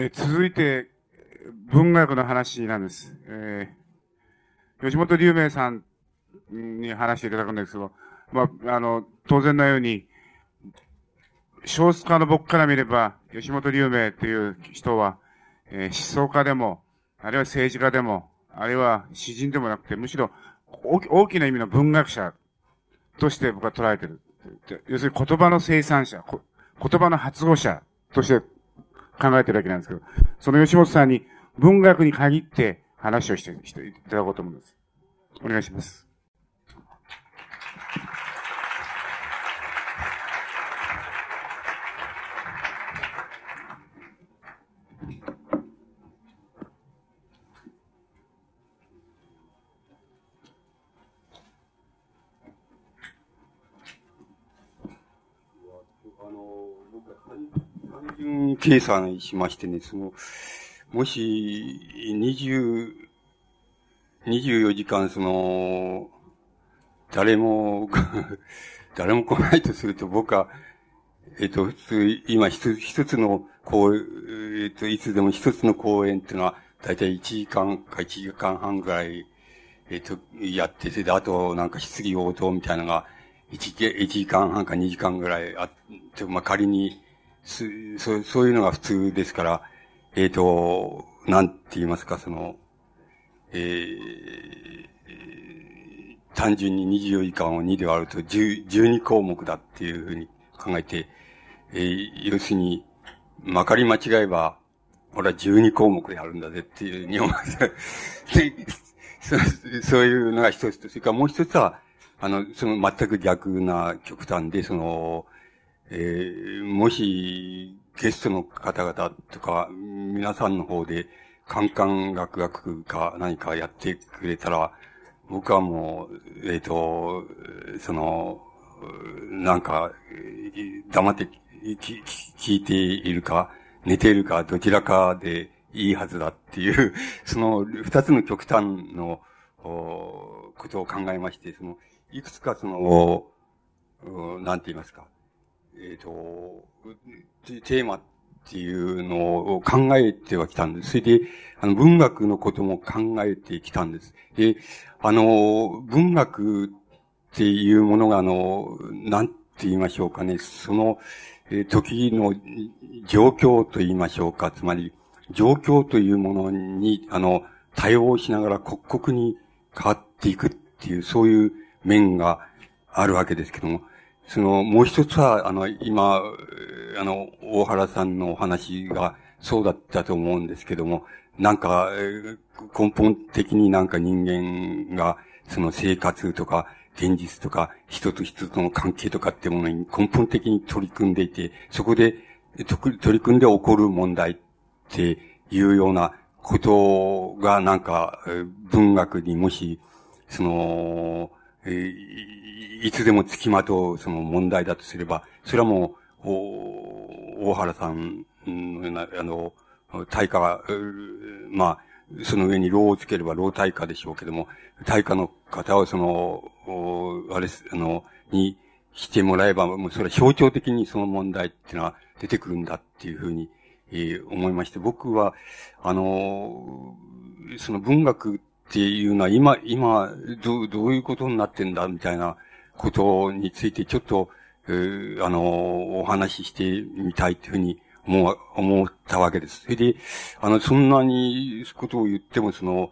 え続いて、文学の話なんです。えー、吉本龍明さんに話していただくんですけど、まあ、あの、当然のように、少数派の僕から見れば、吉本龍明という人は、えー、思想家でも、あるいは政治家でも、あるいは詩人でもなくて、むしろ大きな意味の文学者として僕は捉えてる。要するに言葉の生産者、言葉の発語者として考えてるわけなんですけど、その吉本さんに文学に限って話をしてしていただこうと思うんです。お願いします。計算しましてね、その、もし、二十、二十四時間、その、誰も 誰も来ないとすると、僕は、えっと、普通、今一つ、一つの公演、えっと、いつでも一つの公演っていうのは、だいたい一時間か一時間半ぐらい、えっと、やってて、あと、なんか質疑応答みたいなのが、一時間半か二時間ぐらいあって、まあ、仮に、そそういうのが普通ですから、えっ、ー、と、なんて言いますか、その、えー、単純に24時間を2で割ると12項目だっていうふうに考えて、えー、要するに、まかり間違えば、俺は12項目でやるんだぜっていう日本 そそういうのが一つと、それからもう一つは、あの、その全く逆な極端で、その、えー、もし、ゲストの方々とか、皆さんの方で、カンカン学学か何かやってくれたら、僕はもう、えっ、ー、と、その、なんか、黙って聞いているか、寝ているか、どちらかでいいはずだっていう、その二つの極端のことを考えまして、その、いくつかその、なんて言いますか、えっ、ー、と、テーマっていうのを考えてはきたんです。それで、あの、文学のことも考えてきたんです。で、あの、文学っていうものが、あの、なんて言いましょうかね、その、え時の状況と言いましょうか、つまり、状況というものに、あの、対応しながら刻々に変わっていくっていう、そういう面があるわけですけども、その、もう一つは、あの、今、あの、大原さんのお話がそうだったと思うんですけども、なんか、根本的になんか人間が、その生活とか、現実とか、人と人との関係とかってものに根本的に取り組んでいて、そこで、取り組んで起こる問題っていうようなことが、なんか、文学にもし、その、えいつでも付きまとうその問題だとすれば、それはもう、大原さんのような、あの、対価が、まあ、その上に老をつければ老対価でしょうけども、対価の方をその、あれ、あの、にしてもらえば、もうそれは象徴的にその問題っていうのは出てくるんだっていうふうに、えー、思いまして、僕は、あの、その文学っていうのは今、今、ど、どういうことになってんだみたいなことについてちょっと、あの、お話ししてみたいというふうに思う、思ったわけです。それで、あの、そんなにことを言っても、その、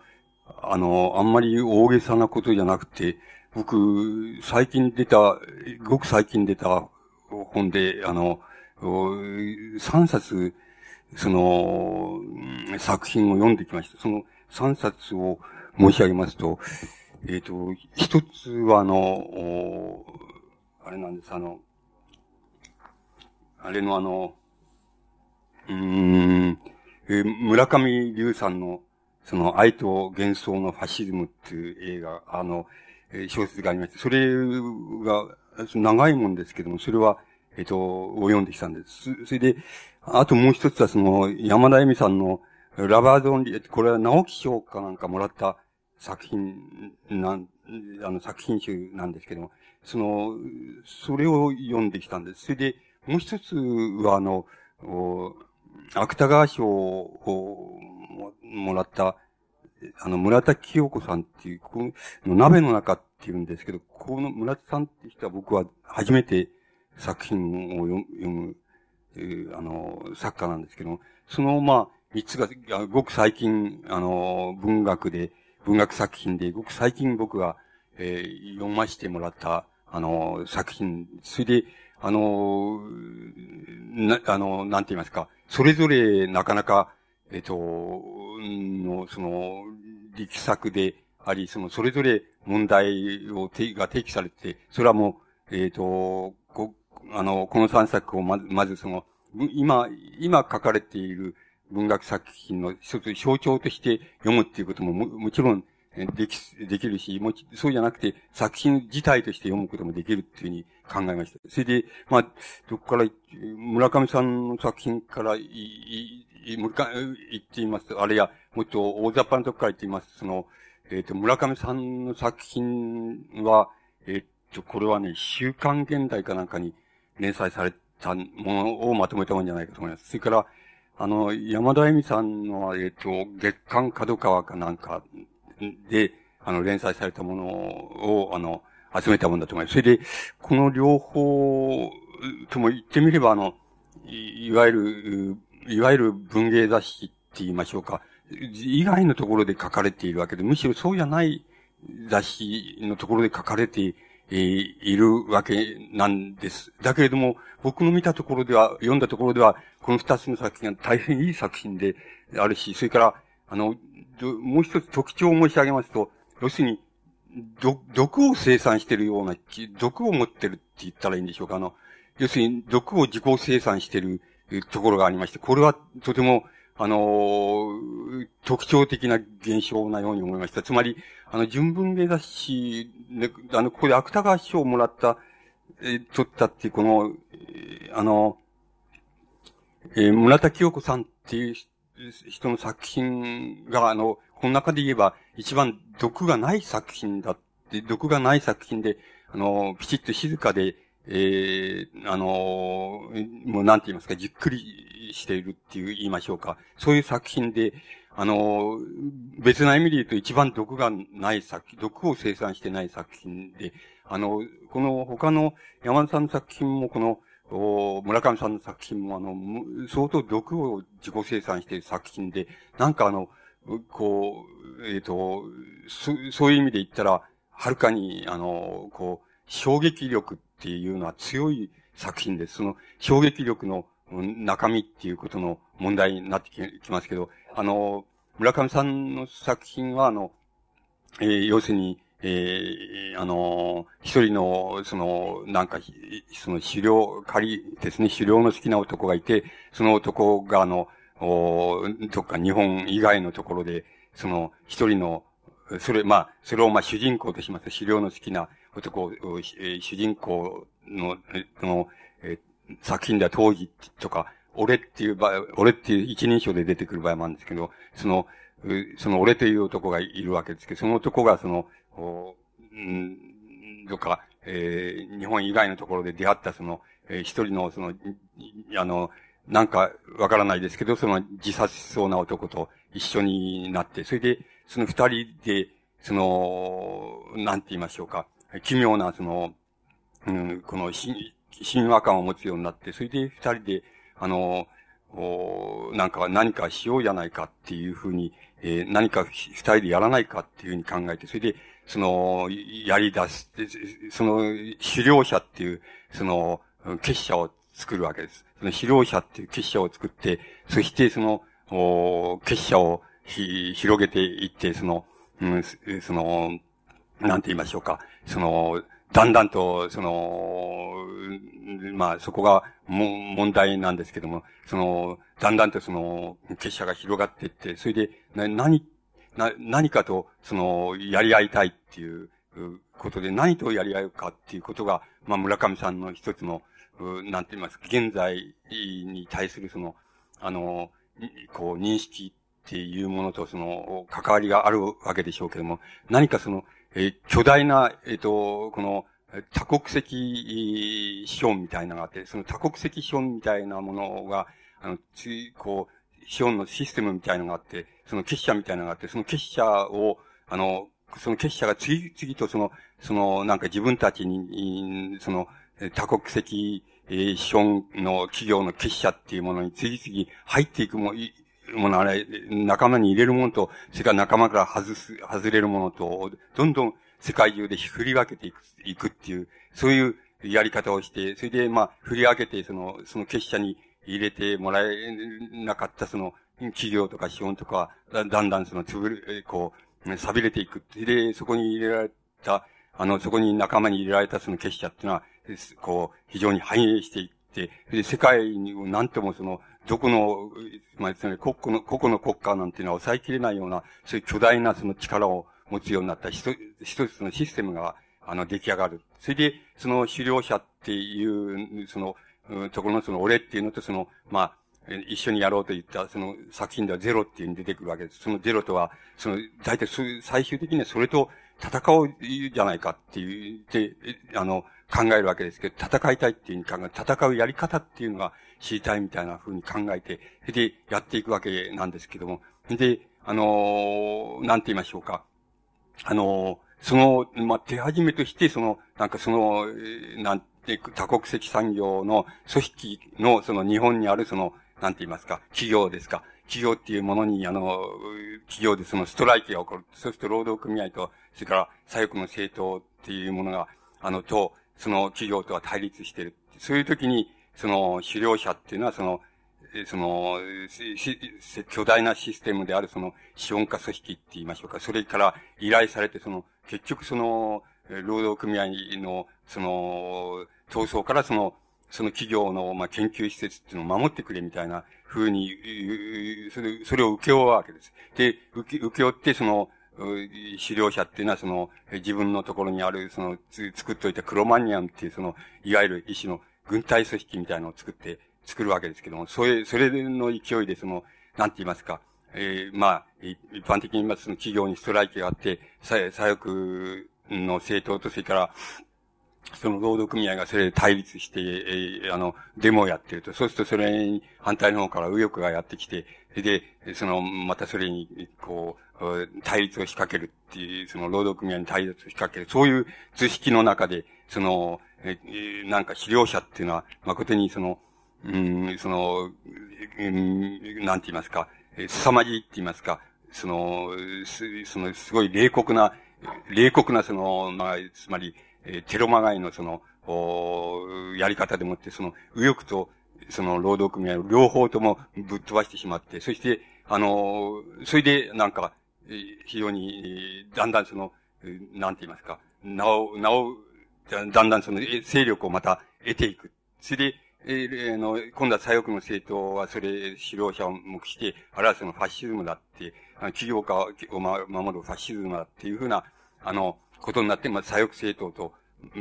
あの、あんまり大げさなことじゃなくて、僕、最近出た、ごく最近出た本で、あの、3冊、その、作品を読んできました。その3冊を申し上げますと、えっ、ー、と、一つはあの、あれなんです、あの、あれのあの、うん、えー、村上龍さんの、その、愛と幻想のファシズムっていう映画、あの、えー、小説がありまして、それが、長いもんですけども、それは、えっ、ー、と、を読んできたんです。それで、あともう一つはその、山田恵美さんの、ラバードンリこれは直木賞かなんかもらった作品なん、あの作品集なんですけども、その、それを読んできたんです。それで、もう一つはあの、芥川賞をもらった、あの、村田清子さんっていう、この鍋の中っていうんですけど、この村田さんって人は僕は初めて作品を読む、えー、あの、作家なんですけども、その、まあ、三つが、ごく最近、あの、文学で、文学作品で、ごく最近僕が、えー、読ませてもらった、あの、作品、それで、あの、な、あの、なんて言いますか、それぞれなかなか、えっ、と、の、その、力作であり、その、それぞれ問題を、て、が提起されて、それはもう、えっ、と、こ、あの、この三作をまず、まずその、今、今書かれている文学作品の一つ象徴として読むっていうこともも、もちろん、でき、できるし、もち、そうじゃなくて、作品自体として読むこともできるっていうふうに考えました。それで、まあ、どこから、村上さんの作品からい、い、い村上、言っています。あるいは、もっと大雑把なとこから言っています。その、えっ、ー、と、村上さんの作品は、えっ、ー、と、これはね、週刊現代かなんかに連載されたものをまとめたもんじゃないかと思います。それから、あの、山田恵美さんの、えっ、ー、と、月刊角川かなんかで、あの、連載されたものを、あの、集めたもんだと思います。それで、この両方とも言ってみれば、あの、いわゆる、いわゆる文芸雑誌って言いましょうか。以外のところで書かれているわけで、むしろそうじゃない雑誌のところで書かれてえいるわけなんです。だけれども、僕の見たところでは、読んだところでは、この二つの作品が大変いい作品であるし、それから、あの、もう一つ特徴を申し上げますと、要するに、毒を生産しているような、毒を持ってるって言ったらいいんでしょうか。あの、要するに毒を自己生産しているところがありまして、これはとても、あの、特徴的な現象なように思いました。つまり、あの、純文芸雑誌、ね、あの、ここで芥川賞をもらった、え取ったっていう、この、えあの、えー、村田清子さんっていう人の作品が、あの、この中で言えば、一番毒がない作品だって、毒がない作品で、あの、ピチッと静かで、ええー、あの、もうなんて言いますか、じっくりしているっていう言いましょうか。そういう作品で、あの、別な意味で言うと一番毒がない作品、毒を生産してない作品で、あの、この他の山田さんの作品もこの、村上さんの作品もあの、相当毒を自己生産している作品で、なんかあの、こう、えっ、ー、と、そ、そういう意味で言ったら、はるかに、あの、こう、衝撃力っていうのは強い作品です。その衝撃力の中身っていうことの問題になってきますけど、あの、村上さんの作品は、あの、えー、要するに、えー、あの、一人の、その、なんか、その狩猟、狩りですね、狩猟の好きな男がいて、その男が、あの、おどっか日本以外のところで、その、一人の、それ、まあ、それをまあ主人公とします。狩猟の好きな男、えー、主人公の、の、作品では当時とか、俺っていう場合、俺っていう一人称で出てくる場合もあるんですけど、その、その俺という男がいるわけですけど、その男がその、おうん、どっか、えー、日本以外のところで出会ったその、えー、一人のその、あの、なんかわからないですけど、その自殺しそうな男と一緒になって、それで、その二人で、その、なんて言いましょうか、奇妙な、その、うん、この、神話感を持つようになって、それで二人で、あの、おなんか何かしようじゃないかっていうふうに、えー、何か二人でやらないかっていうふうに考えて、それで、その、やり出す、その、狩猟者っていう、その、結社を作るわけです。その狩猟者っていう結社を作って、そしてその、お結社をひ広げていって、その、うん、その、なんて言いましょうか。その、だんだんと、その、まあ、そこがも、問題なんですけども、その、だんだんとその、結社が広がっていって、それで、な、何、な、何かと、その、やり合いたいっていうことで、何とやり合うかっていうことが、まあ、村上さんの一つの、なんて言いますか、現在に対するその、あの、こう、認識っていうものとその、関わりがあるわけでしょうけども、何かその、え、巨大な、えっ、と、この、多国籍資本みたいなのがあって、その多国籍資本みたいなものがあの、ついこう、資本のシステムみたいなのがあって、その結社みたいなのがあって、その結社を、あの、その結社が次々とその、その、なんか自分たちに、その、多国籍、資本の企業の結社っていうものに次々入っていくも、もの、あれ、仲間に入れるものと、それから仲間から外す、外れるものと、どんどん世界中で振り分けていく、いくっていう、そういうやり方をして、それで、まあ、振り分けて、その、その結社に入れてもらえなかった、その、企業とか資本とか、だんだんその、つぶれ、こう、錆びれていく。で、そこに入れられた、あの、そこに仲間に入れられたその結社っていうのは、こう、非常に繁栄していって、で、世界に何ともその、どこの、まあ、つまり、国の、個々の国家なんていうのは抑えきれないような、そういう巨大なその力を持つようになった一つのシステムが、あの、出来上がる。それで、その狩猟者っていう、その、ところのその俺っていうのとその、まあ、一緒にやろうと言ったその作品ではゼロっていうに出てくるわけです。そのゼロとは、その、大体最終的にはそれと戦うじゃないかっていう、で、あの、考えるわけですけど、戦いたいっていう考え、戦うやり方っていうのが知りたいみたいな風に考えて、それでやっていくわけなんですけども、で、あのなんて言いましょうか。あのその、まあ、手始めとして、その、なんかその、なんて、多国籍産業の組織の、その日本にあるその、なんて言いますか、企業ですか。企業っていうものに、あの、企業でそのストライキが起こる。そうすると労働組合と、それから左翼の政党っていうものが、あの、と、その企業とは対立してる。そういう時に、その、狩猟者っていうのは、その、その、巨大なシステムであるその資本家組織って言いましょうか。それから依頼されて、その、結局その、労働組合の、その、闘争からその、その企業の、まあ、研究施設っていうのを守ってくれみたいな風に、それ、それを受け負うわけです。で、受け、受け負って、その、狩猟者っていうのはその、自分のところにある、その、作っといたクロマニアンっていうその、いわゆる一種の軍隊組織みたいなのを作って、作るわけですけども、それ、それの勢いでその、なんて言いますか、えー、まあ、一般的に言いますその企業にストライキがあって、左翼の政党と、それから、その労働組合がそれで対立して、えー、あの、デモをやってると。そうするとそれに反対の方から右翼がやってきて、で、その、またそれに、こう、対立を仕掛けるっていう、その労働組合に対立を仕掛ける。そういう図式の中で、その、え、なんか資料者っていうのは、誠にその、うん、その、うん、なんて言いますか、凄まじいって言いますか、その、す、その、すごい冷酷な、冷酷なその、まあ、つまり、えテロまがいのその、おやり方でもって、その、右翼と、その、労働組合を両方ともぶっ飛ばしてしまって、そして、あの、それで、なんか、非常に、だんだんその、なんて言いますか、なお、なお、だんだんその、勢力をまた得ていく。それで、えー、の、今度は左翼の政党はそれ、指導者を目して、あれはそのファシズムだって、企業家を守るファシズムだっていうふうな、あの、ことになって、まあ、左翼政党と、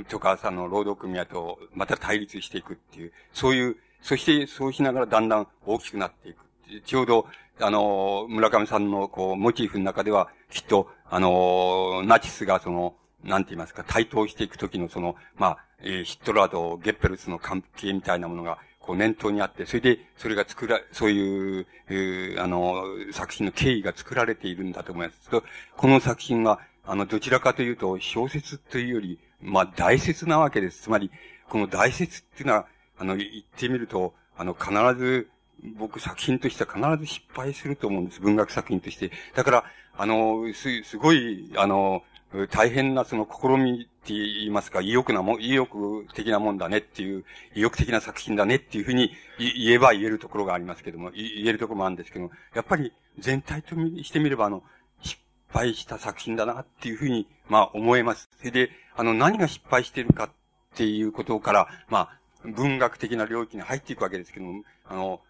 とか、さの、労働組合と、また対立していくっていう、そういう、そして、そうしながらだんだん大きくなっていく。ちょうど、あの、村上さんの、こう、モチーフの中では、きっと、あの、ナチスがその、なんて言いますか、台頭していくときのその、まあ、えー、ヒットラーとゲッペルスの関係みたいなものが、こう念頭にあって、それで、それが作ら、そういう、えー、あの、作品の経緯が作られているんだと思います。この作品は、あの、どちらかというと、小説というより、まあ、大説なわけです。つまり、この大説っていうのは、あの、言ってみると、あの、必ず、僕作品としては必ず失敗すると思うんです。文学作品として。だから、あの、す、すごい、あの、大変なその試みって言いますか、意欲なも、意欲的なもんだねっていう、意欲的な作品だねっていうふうに言えば言えるところがありますけども、言えるところもあるんですけども、やっぱり全体としてみればあの、失敗した作品だなっていうふうに、まあ思えます。それで、あの、何が失敗してるかっていうことから、まあ、文学的な領域に入っていくわけですけども、あの、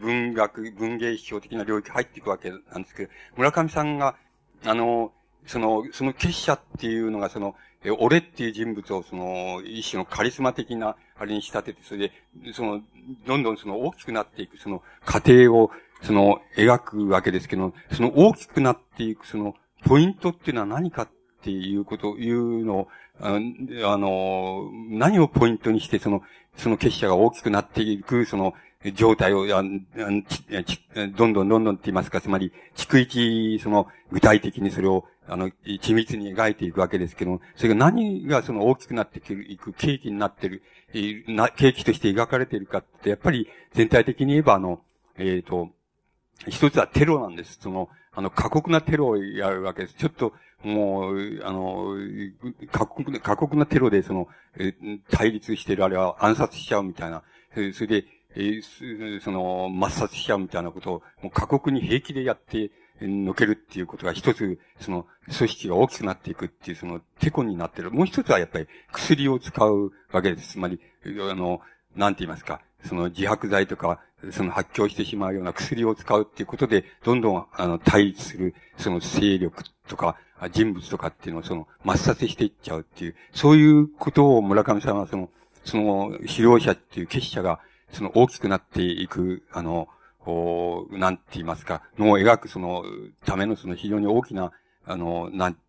文学、文芸批評的な領域入っていくわけなんですけど、村上さんが、あの、その、その結社っていうのが、その、え、俺っていう人物を、その、一種のカリスマ的な、あれに仕立てて、それで、その、どんどんその大きくなっていく、その、過程を、その、描くわけですけど、その大きくなっていく、その、ポイントっていうのは何かっていうこと、いうのを、あの、何をポイントにして、その、その結社が大きくなっていく、その、状態を、どんどんどんどんって言いますか、つまり、逐一、その、具体的にそれを、あの、緻密に描いていくわけですけども、それが何がその大きくなっていく、契機になってる、な、契機として描かれているかって、やっぱり全体的に言えば、あの、えっ、ー、と、一つはテロなんです。その、あの、過酷なテロをやるわけです。ちょっと、もう、あの、過酷な、過酷なテロで、その、対立してる、あれは暗殺しちゃうみたいな。それで、えー、その、抹殺しちゃうみたいなことを、もう過酷に平気でやって、抜けるっていうことが一つ、その、組織が大きくなっていくっていう、その、テコになってる。もう一つはやっぱり薬を使うわけです。つまり、あの、なんて言いますか、その自白剤とか、その発狂してしまうような薬を使うっていうことで、どんどん、あの、対立する、その勢力とか、人物とかっていうのを、その、抹殺していっちゃうっていう、そういうことを村上さんは、その、その、指導者っていう結社が、その、大きくなっていく、あの、こう、なんて言いますか、のを描くその、ためのその非常に大きな、あの、なんて、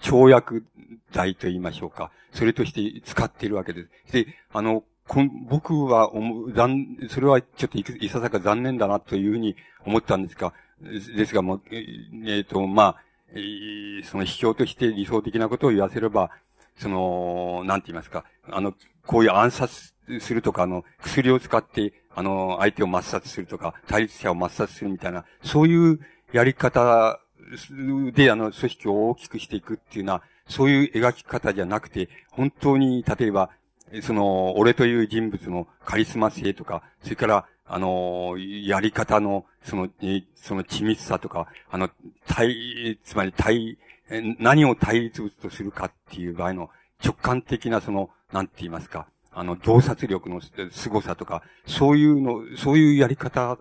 跳躍台と言いましょうか。それとして使っているわけです。で、あの、こ僕は思う、残、それはちょっといいささか残念だなというふうに思ったんですが、ですが、も、えっ、ー、と、まあ、えー、その秘境として理想的なことを言わせれば、その、なんて言いますか、あの、こういう暗殺するとか、あの、薬を使って、あの、相手を抹殺するとか、対立者を抹殺するみたいな、そういうやり方で、あの、組織を大きくしていくっていうのは、そういう描き方じゃなくて、本当に、例えば、その、俺という人物のカリスマ性とか、それから、あの、やり方の、その、その緻密さとか、あの、対、つまり対、何を対立物とするかっていう場合の直感的なその、なんて言いますか、あの、洞察力の凄さとか、そういうの、そういうやり方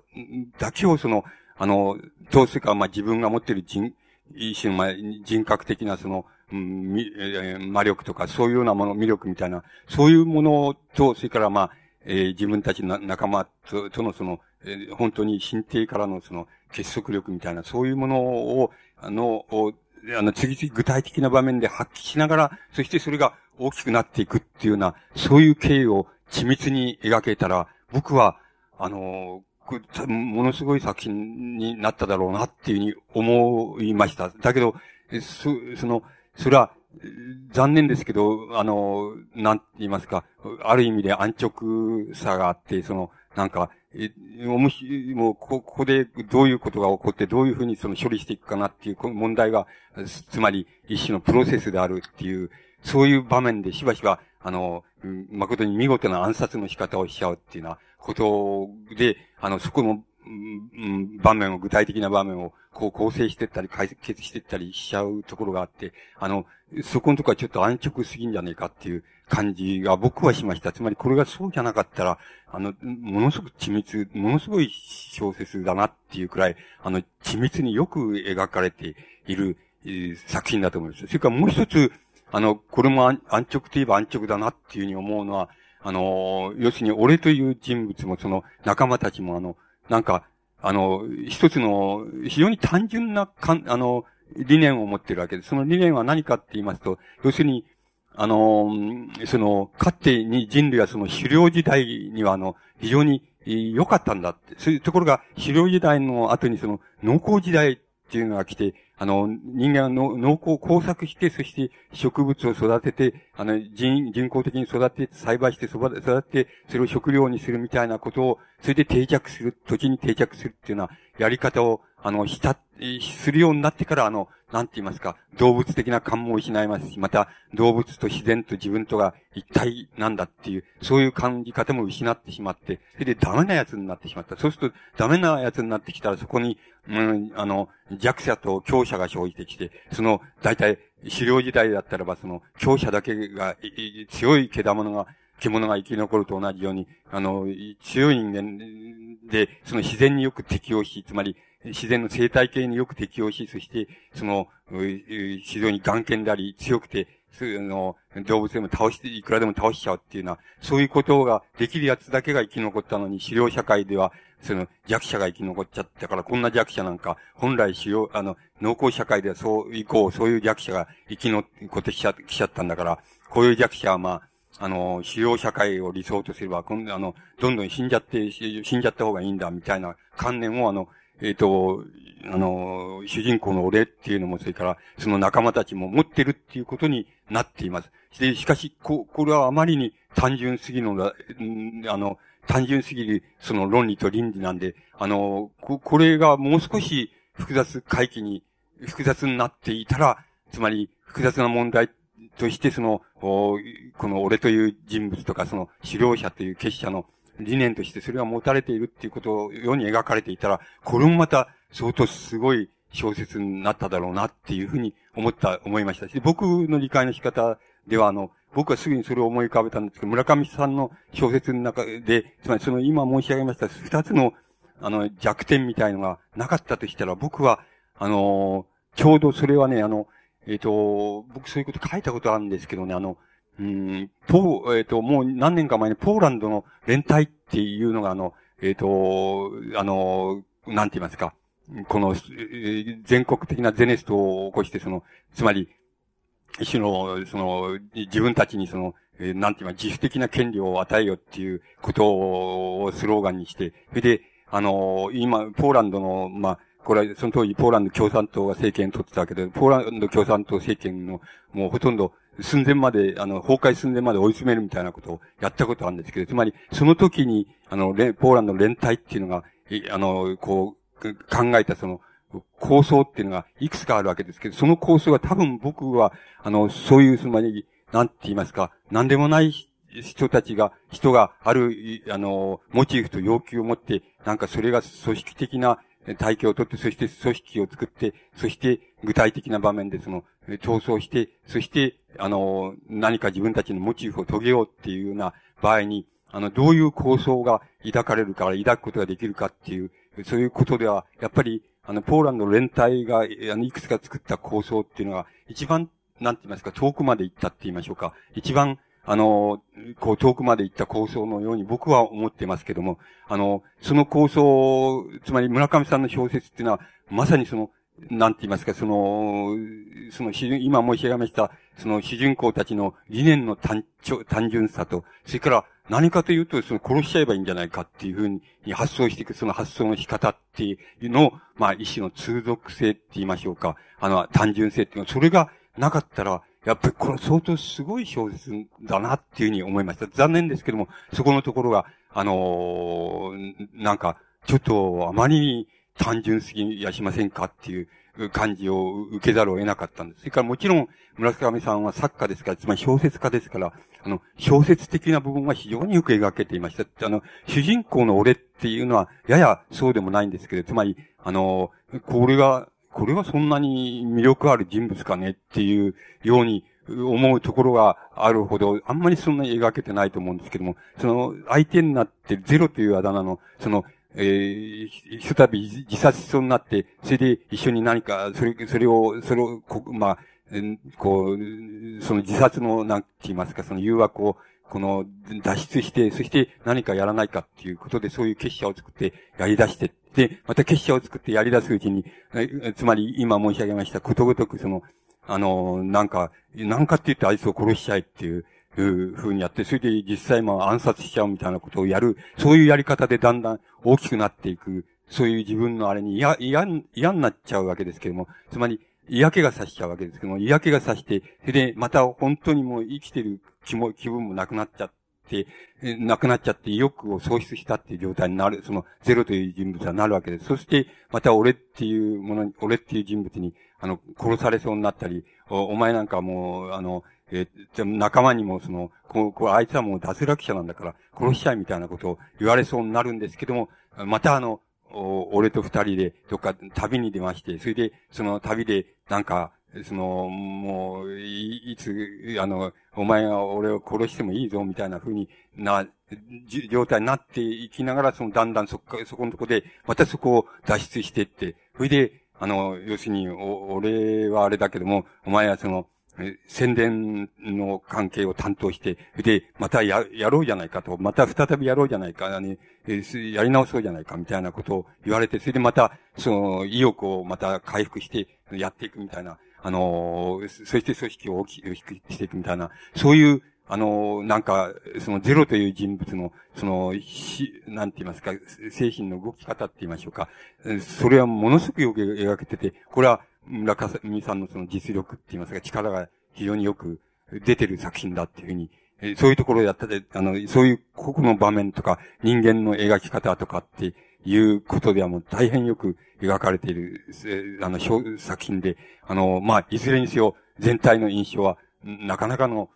だけをその、あの、どうせか、まあ、自分が持っている人、一種の、まあ、人格的なその、うん、えー、魔力とか、そういうようなもの、魅力みたいな、そういうものと、それからまあ、えー、自分たちの仲間ととのその、えー、本当に心底からのその結束力みたいな、そういうものを、あの、をあの、次々具体的な場面で発揮しながら、そしてそれが大きくなっていくっていうような、そういう経緯を緻密に描けたら、僕は、あの、ものすごい作品になっただろうなっていうふうに思いました。だけど、そ、その、それは、残念ですけど、あの、なんて言いますか、ある意味で安直さがあって、その、なんか、え、もし、もう、ここでどういうことが起こって、どういうふうにその処理していくかなっていう問題が、つまり一種のプロセスであるっていう、そういう場面でしばしば、あの、誠に見事な暗殺の仕方をしちゃうっていうようなことで、あの、そこの、場面を、具体的な場面を、こう構成していったり、解決していったりしちゃうところがあって、あの、そこのとこはちょっと安直すぎんじゃねえかっていう感じが僕はしました。つまりこれがそうじゃなかったら、あの、ものすごく緻密、ものすごい小説だなっていうくらい、あの、緻密によく描かれている、えー、作品だと思います。それからもう一つ、あの、これも安直といえば安直だなっていうふうに思うのは、あの、要するに俺という人物もその仲間たちもあの、なんか、あの、一つの非常に単純なかん、あの、理念を持っているわけです。その理念は何かって言いますと、要するに、あの、その、かつてに人類はその狩猟時代にはあの、非常に良かったんだって。そういうところが、狩猟時代の後にその、農耕時代っていうのが来て、あの、人間の農耕工作して、そして植物を育てて、あの、人、人工的に育てて、栽培して育てて、それを食料にするみたいなことを、それで定着する、土地に定着するっていうようなやり方を、あの、した、するようになってから、あの、なんて言いますか、動物的な感も失いますし、また、動物と自然と自分とが一体なんだっていう、そういう感じ方も失ってしまって、それでダメな奴になってしまった。そうすると、ダメな奴になってきたら、そこに、うん、あの、弱者と強者が生じてきて、その、大体、狩猟時代だったらば、その、強者だけが、強い毛玉が、獣が生き残ると同じように、あの、強い人間で、その自然によく適応し、つまり、自然の生態系によく適応し、そして、その、非常に眼見であり、強くて、その、動物でも倒して、いくらでも倒しちゃうっていうのは、そういうことができるやつだけが生き残ったのに、狩猟社会では、その弱者が生き残っちゃったから、こんな弱者なんか、本来狩猟、あの、農耕社会ではそう、以降、そういう弱者が生き残ってきちゃきちゃったんだから、こういう弱者はまあ、あの、主要社会を理想とすれば、こんあの、どんどん死んじゃって、死んじゃった方がいいんだ、みたいな観念を、あの、えっ、ー、と、あの、主人公の俺っていうのも、それから、その仲間たちも持ってるっていうことになっています。で、しかし、こ、これはあまりに単純すぎるのだ、あの、単純すぎる、その論理と倫理なんで、あの、こ、これがもう少し複雑回帰に、複雑になっていたら、つまり、複雑な問題として、その、この俺という人物とか、その、狩猟者という結社の理念としてそれが持たれているっていうことを世に描かれていたら、これもまた相当すごい小説になっただろうなっていうふうに思った、思いましたし、僕の理解の仕方では、あの、僕はすぐにそれを思い浮かべたんですけど、村上さんの小説の中で、つまりその今申し上げました二つの、あの、弱点みたいのがなかったとしたら、僕は、あの、ちょうどそれはね、あの、えっ、ー、と、僕そういうこと書いたことあるんですけどね、あの、うん、ポー、えっ、ー、と、もう何年か前にポーランドの連帯っていうのが、あの、えっ、ー、と、あの、なんて言いますか、この、全国的なゼネストを起こして、その、つまり、一種の、その、自分たちにその、なんて言いますか、自主的な権利を与えよっていうことをスローガンにして、それで、あの、今、ポーランドの、まあ、これはその当時ポーランド共産党が政権を取ってたわけで、ポーランド共産党政権の、もうほとんど寸前まで、あの、崩壊寸前まで追い詰めるみたいなことをやったことあるんですけど、つまり、その時に、あの、ポーランドの連帯っていうのが、あの、こう、考えたその、構想っていうのがいくつかあるわけですけど、その構想が多分僕は、あの、そういう、つまり、なんて言いますか、なんでもない人たちが、人がある、あの、モチーフと要求を持って、なんかそれが組織的な体系をとって、そして組織を作って、そして具体的な場面でその、闘争して、そして、あの、何か自分たちのモチーフを遂げようっていうような場合に、あの、どういう構想が抱かれるから、抱くことができるかっていう、そういうことでは、やっぱり、あの、ポーランド連帯が、あの、いくつか作った構想っていうのが、一番、なんて言いますか、遠くまで行ったって言いましょうか。一番、あの、こう遠くまで行った構想のように僕は思ってますけども、あの、その構想、つまり村上さんの小説っていうのは、まさにその、なんて言いますか、その、その、今申し上げました、その主人公たちの理念の単単純さと、それから何かというと、その殺しちゃえばいいんじゃないかっていうふうに発想していく、その発想の仕方っていうのを、まあ一種の通俗性って言いましょうか、あの、単純性っていうのは、それがなかったら、やっぱりこれ相当すごい小説だなっていうふうに思いました。残念ですけども、そこのところが、あのー、なんか、ちょっとあまりに単純すぎやしませんかっていう感じを受けざるを得なかったんです。それからもちろん、村上さんは作家ですから、つまり小説家ですから、あの、小説的な部分は非常によく描けていました。あの、主人公の俺っていうのは、ややそうでもないんですけど、つまり、あの、これが、これはそんなに魅力ある人物かねっていうように思うところがあるほど、あんまりそんなに描けてないと思うんですけども、その相手になってゼロというあだ名の、その、えー、ひとたび自殺しそうになって、それで一緒に何か、それ、それを、それを、こまあ、こう、その自殺の、なんて言いますか、その誘惑を、この、脱出して、そして何かやらないかっていうことで、そういう結社を作ってやり出して、で、また結社を作ってやり出すうちに、つまり今申し上げました、ことごとくその、あの、なんか、なんかって言ってあいつを殺しちゃえっていう、いう風にやって、それで実際まあ暗殺しちゃうみたいなことをやる、そういうやり方でだんだん大きくなっていく、そういう自分のあれに嫌、嫌、嫌になっちゃうわけですけども、つまり、嫌気がさしちゃうわけですけども、嫌気がさして、それでまた本当にもう生きてる気も、気分もなくなっちゃっ、なくなっちゃって意欲を喪失したっていう状態になる、そのゼロという人物はなるわけです。そして、また俺っていうものに、俺っていう人物に、あの、殺されそうになったり、おお前なんかもう、あの、えー、仲間にもその、こう、こう、あいつはもう脱落者なんだから、殺しちゃいみたいなことを言われそうになるんですけども、またあの、お俺と二人で、どっか旅に出まして、それで、その旅で、なんか、その、もう、いいつ、あの、お前が俺を殺してもいいぞ、みたいな風にな、状態になっていきながら、その、だんだんそこ、そこのとこで、またそこを脱出していって、それで、あの、要するに、お、俺はあれだけども、お前はその、宣伝の関係を担当して、で、またや、やろうじゃないかと、また再びやろうじゃないか、あの、やり直そうじゃないか、みたいなことを言われて、それでまた、その、意欲をまた回復して、やっていくみたいな、あの、そして組織を大きくしていくみたいな、そういう、あの、なんか、そのゼロという人物の、その、し、なんて言いますか、精神の動き方って言いましょうか。それはものすごくよく描けてて、これは村上さんのその実力って言いますか、力が非常によく出てる作品だっていうふうに、そういうところをやったで、あの、そういう個々の場面とか、人間の描き方とかっていうことではもう大変よく描かれている、あの、作品で、あの、まあ、いずれにせよ、全体の印象は、なかなかの、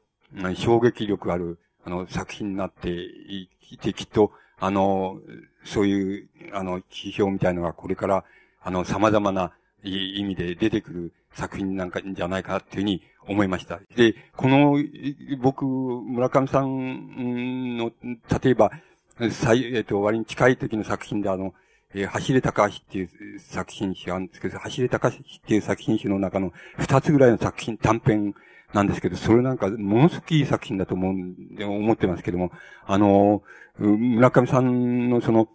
衝撃力ある、あの、作品になっていて、きっと、あの、そういう、あの、批評みたいのがこれから、あの、様々な意味で出てくる作品なんかじゃないかなっていうふうに思いました。で、この、僕、村上さんの、例えば、最、えっ、と、割に近い時の作品であの、えー、走れ高橋っていう作品集あるんですけど、走れ高橋っていう作品集の中の二つぐらいの作品、短編なんですけど、それなんか、ものすごくいい作品だと思う、で思ってますけども、あの、村上さんのその、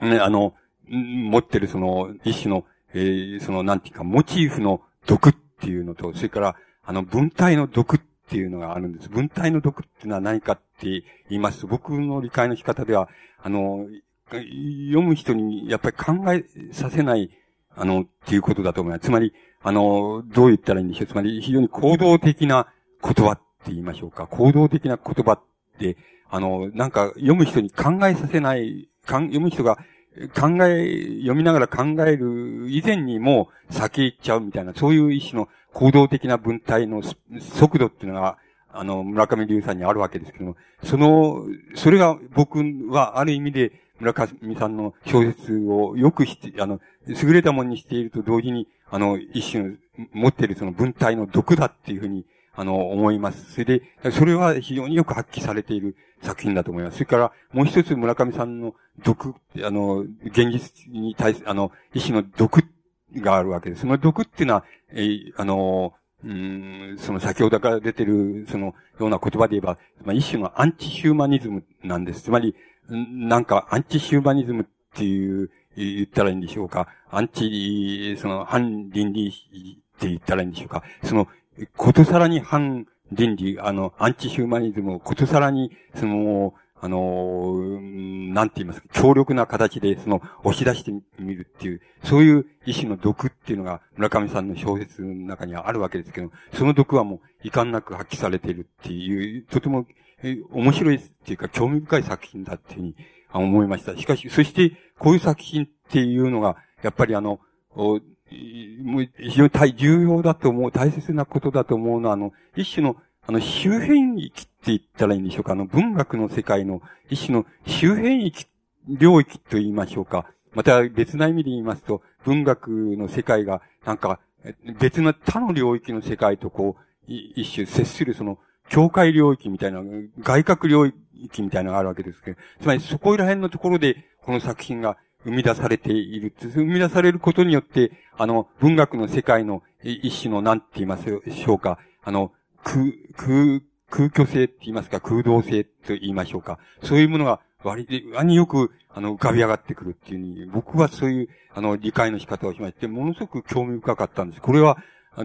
ね、あの、持ってるその、一種の、えー、その、なんていうか、モチーフの毒っていうのと、それから、あの、文体の毒ってっていうのがあるんです。文体の毒っていうのは何かって言いますと、僕の理解の仕方では、あの、読む人にやっぱり考えさせない、あの、っていうことだと思います。つまり、あの、どう言ったらいいんでしょう。つまり、非常に行動的な言葉って言いましょうか。行動的な言葉って、あの、なんか読む人に考えさせない、読む人が考え、読みながら考える以前にもう先行っちゃうみたいな、そういう一種の行動的な文体の速度っていうのが、あの、村上龍さんにあるわけですけども、その、それが僕はある意味で村上さんの小説をよくして、あの、優れたものにしていると同時に、あの、一種持っているその文体の毒だっていうふうに、あの、思います。それで、それは非常によく発揮されている作品だと思います。それから、もう一つ村上さんの毒、あの、現実に対する、あの、一種の毒があるわけです。その毒っていうのは、えー、あの、うん、その先ほどから出てる、そのような言葉で言えば、まあ、一種のアンチヒューマニズムなんです。つまり、なんか、アンチヒューマニズムっていう、言ったらいいんでしょうか。アンチ、その、反倫理って言ったらいいんでしょうか。その、ことさらに反倫理、あの、アンチヒューマニズムをことさらに、その、あの、なんて言いますか、強力な形で、その、押し出してみるっていう、そういう意志の毒っていうのが、村上さんの小説の中にはあるわけですけど、その毒はもう、遺憾なく発揮されているっていう、とても、面白いっていうか、興味深い作品だっていうふうに思いました。しかし、そして、こういう作品っていうのが、やっぱりあの、もう非常に重要だと思う、大切なことだと思うのは、あの、一種のあの、周辺域って言ったらいいんでしょうか。あの、文学の世界の一種の周辺域、領域と言いましょうか。また別な意味で言いますと、文学の世界が、なんか、別の他の領域の世界とこう、一種接するその、境界領域みたいな、外角領域みたいなのがあるわけですけど、つまりそこら辺のところで、この作品が生み出されている。生み出されることによって、あの、文学の世界の一種の、なんて言いますでしょうか。あの、空、空、空虚性って言いますか、空洞性と言いましょうか。そういうものが割によく、あの、浮かび上がってくるっていううに、僕はそういう、あの、理解の仕方をしまして、ものすごく興味深かったんです。これは、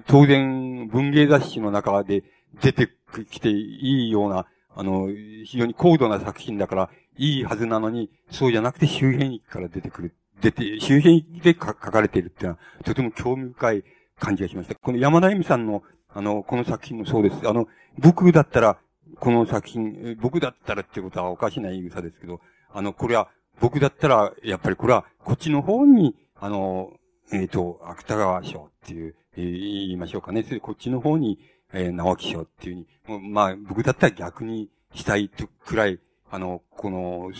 当然、文芸雑誌の中で出てきていいような、あの、非常に高度な作品だから、いいはずなのに、そうじゃなくて周辺域から出てくる。出て、周辺域で書かれているっていうのは、とても興味深い感じがしました。この山田恵美さんのあの、この作品もそうです。あの、僕だったら、この作品、僕だったらっていうことはおかしな言い草ですけど、あの、これは、僕だったら、やっぱりこれは、こっちの方に、あの、えっ、ー、と、芥川賞っていう、えー、言いましょうかね。それこっちの方に、えー、直木賞っていうふうに、まあ、僕だったら逆にしたいとくらい、あの、この、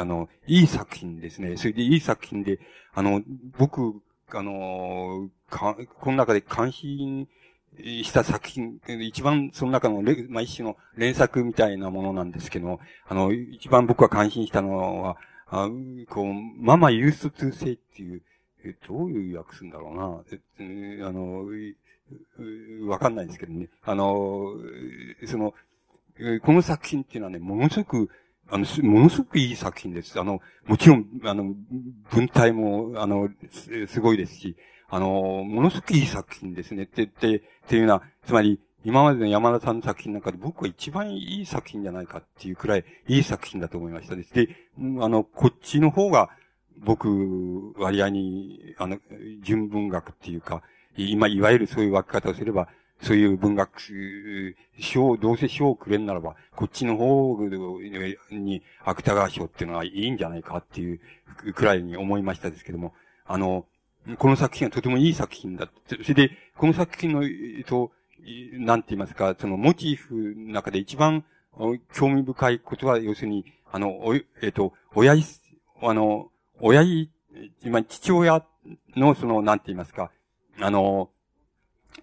あの、いい作品ですね。それでいい作品で、あの、僕、あの、か、この中で関心した作品、一番その中の、まあ、一種の連作みたいなものなんですけど、あの、一番僕は感心したのは、あこう、ママユース通性っていう、え、どういう訳すんだろうな。え、あの、わかんないですけどね。あの、その、この作品っていうのはね、ものすごく、あの、ものすごくいい作品です。あの、もちろん、あの、文体も、あの、すごいですし、あの、ものすごくいい作品ですね。って、って、っていうのは、つまり、今までの山田さんの作品の中で僕は一番いい作品じゃないかっていうくらいいい作品だと思いましたです。で、あの、こっちの方が僕、割合に、あの、純文学っていうか、今、いわゆるそういう分け方をすれば、そういう文学、賞、どうせ賞をくれんならば、こっちの方に芥川賞っていうのはいいんじゃないかっていうくらいに思いましたですけども、あの、この作品はとてもいい作品だ。それで、この作品の、えっと、なんて言いますか、そのモチーフの中で一番興味深いことは、要するに、あの、お、えっと、親い、あの、親い、今、父親のその、なんて言いますか、あの、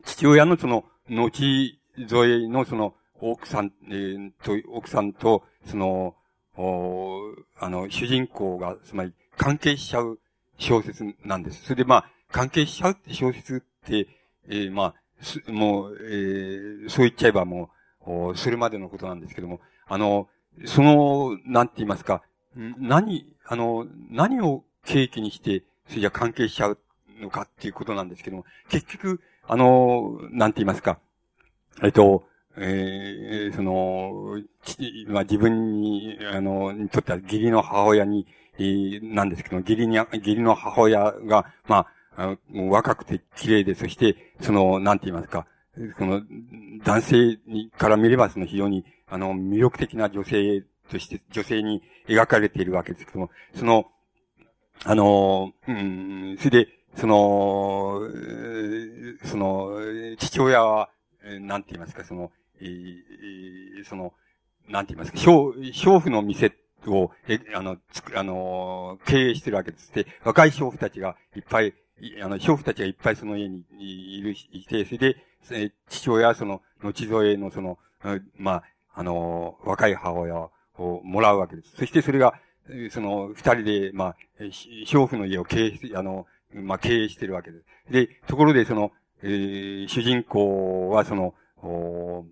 父親のその、後添えのその、奥さん、えー、と、奥さんと、その、おあの、主人公が、つまり、関係しちゃう小説なんです。それでまあ、関係しちゃうって小説って、えー、まあ、すもう、えー、そう言っちゃえばもうお、それまでのことなんですけども、あの、その、なんて言いますか、何、あの、何を契機にして、それじゃ関係しちゃうのかっていうことなんですけども、結局、あの、なんて言いますか、えっと、えー、その、まあ、自分に、あの、にとっては義理の母親に、えー、なんですけど、義理に、義理の母親が、まあ、若くて綺麗で、そして、その、なんて言いますか、この、男性から見れば、その非常に、あの、魅力的な女性として、女性に描かれているわけですけども、その、あの、うん、それで、その、その、父親は、なんて言いますか、その、えー、その、なんて言いますか、娼、婦の店を、え、あの、つく、あの、経営してるわけです。で、若い娼婦たちがいっぱい、あの、娼婦たちがいっぱいその家にいる、いて、それで、父親はその、後添えのその、まあ、あの、若い母親をもらうわけです。そしてそれが、その、二人で、まあ、娼婦の家を経営してあの、まあ、経営してるわけです。で、ところでその、えー、主人公はその、お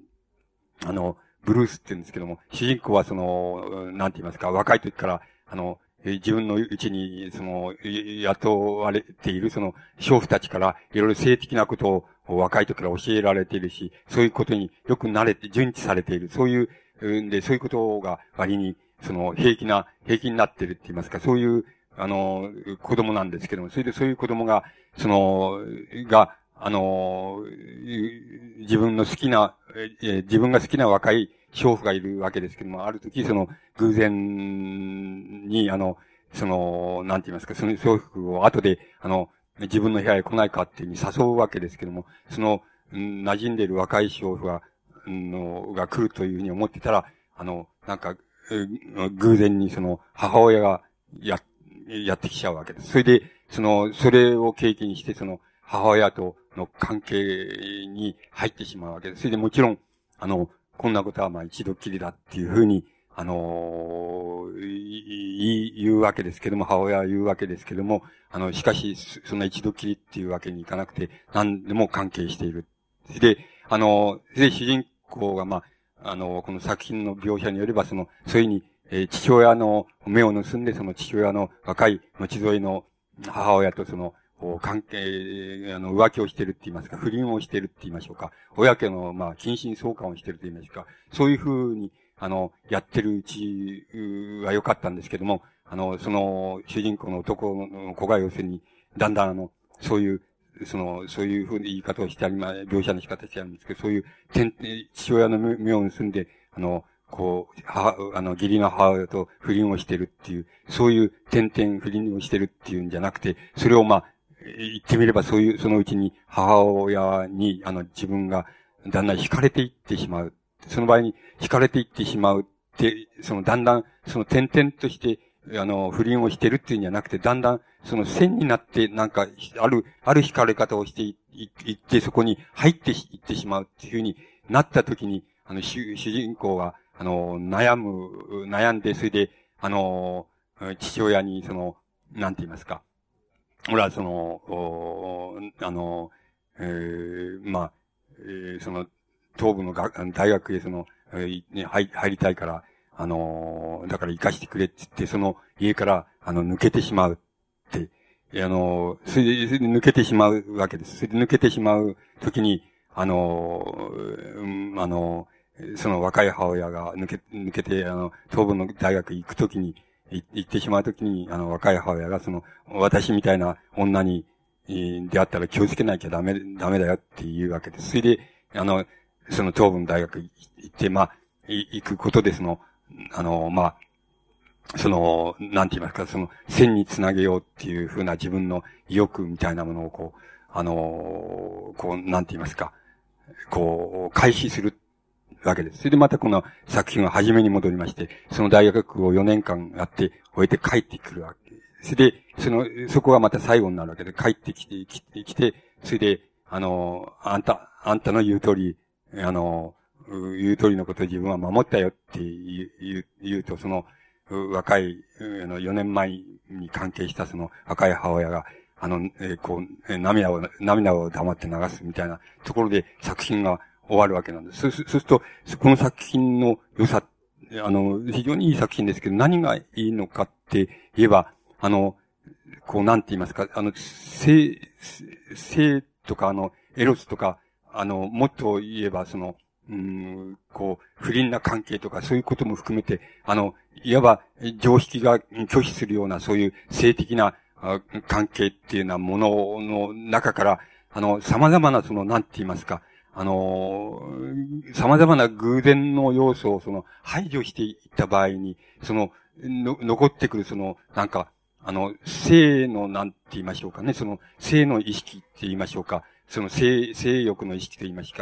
あの、ブルースって言うんですけども、主人公はその、なんて言いますか、若い時から、あの、自分のうちに、その、雇われている、その、娼婦たちから、いろいろ性的なことを若い時から教えられているし、そういうことによく慣れて、順知されている。そういう、んで、そういうことが割に、その、平気な、平気になってるって言いますか、そういう、あの、子供なんですけども、それでそういう子供が、その、が、あの、自分の好きな、え自分が好きな若い娼婦がいるわけですけども、ある時、その、偶然に、あの、その、なんて言いますか、その娼婦を後で、あの、自分の部屋へ来ないかっていうふうに誘うわけですけども、その、馴染んでいる若い娼婦が、の、が来るというふうに思ってたら、あの、なんか、偶然にその、母親が、や、やってきちゃうわけです。それで、その、それを契機にして、その、母親との関係に入ってしまうわけです。それでもちろん、あの、こんなことはまあ一度きりだっていうふうに、あのー、言うわけですけども、母親は言うわけですけども、あの、しかし、そんな一度きりっていうわけにいかなくて、何でも関係している。で、あの、で、主人公がまあ、あの、この作品の描写によれば、その、そういに、え、父親の目を盗んで、その父親の若い後添いの母親とその、関係、あの、浮気をしてるって言いますか、不倫をしてるって言いましょうか、親家の、まあ、近親相関をしてると言いますか、そういうふうに、あの、やってるうちは良かったんですけども、あの、その、主人公の男の子が要するに、だんだんあの、そういう、その、そういうふうに言い方をしてありま、描写の仕方してあるんですけど、そういう、父親の目を盗んで、あの、こう、母、あの、義理の母親と不倫をしてるっていう、そういう点々不倫をしてるっていうんじゃなくて、それをまあ、言ってみればそういう、そのうちに母親に、あの、自分がだんだん惹かれていってしまう。その場合に惹かれていってしまうって、そのだんだん、その点々として、あの、不倫をしてるっていうんじゃなくて、だんだん、その線になって、なんか、ある、ある惹かれ方をしていって、そこに入っていってしまうっていうふうになった時に、あの、主、人公が、あの、悩む、悩んで、それで、あの、父親に、その、なんて言いますか、俺はその、あの、えー、まあ、えー、その、東部のが大学へその、えー、入入りたいから、あのだから行かしてくれって言って、その家から、あの、抜けてしまうって、あのそれで、れで抜けてしまうわけです。それで抜けてしまうときに、あの、うん、あの、その若い母親が抜け、抜けて、あの、東部の大学行くときに、行ってしまうときに、あの、若い母親が、その、私みたいな女に、出会ったら気をつけなきゃダメ、ダメだよっていうわけです。それで、あの、その東部の大学行って、まあ、行くことで、その、あの、まあ、その、なんて言いますか、その、線につなげようっていうふうな自分の意欲みたいなものをこう、あの、こう、なんて言いますか、こう、開始するわけです。それでまたこの作品は初めに戻りまして、その大学を4年間やって終えて帰ってくるわけですそれで、その、そこがまた最後になるわけで、帰ってきて、きて、きて、それで、あの、あんた、あんたの言う通り、あの、言う通りのことを自分は守ったよって言う、言うと、その、若い、あの、4年前に関係したその若い母親が、あの、えー、こう、涙を、涙を黙って流すみたいなところで作品が終わるわけなんです。そうすると、この作品の良さ、あの、非常にいい作品ですけど、何がいいのかって言えば、あの、こう、なんて言いますか、あの、性、性とか、あの、エロスとか、あの、もっと言えば、その、うん、こう、不倫な関係とか、そういうことも含めて、あの、いわば、常識が拒否するような、そういう性的な関係っていうようなものの中から、あの、様々な、その、なんて言いますか、あの、様々な偶然の要素を、その、排除していった場合に、その、の、残ってくる、その、なんか、あの、性の、なんて言いましょうかね、その、性の意識って言いましょうか、その性、性欲の意識と言いまし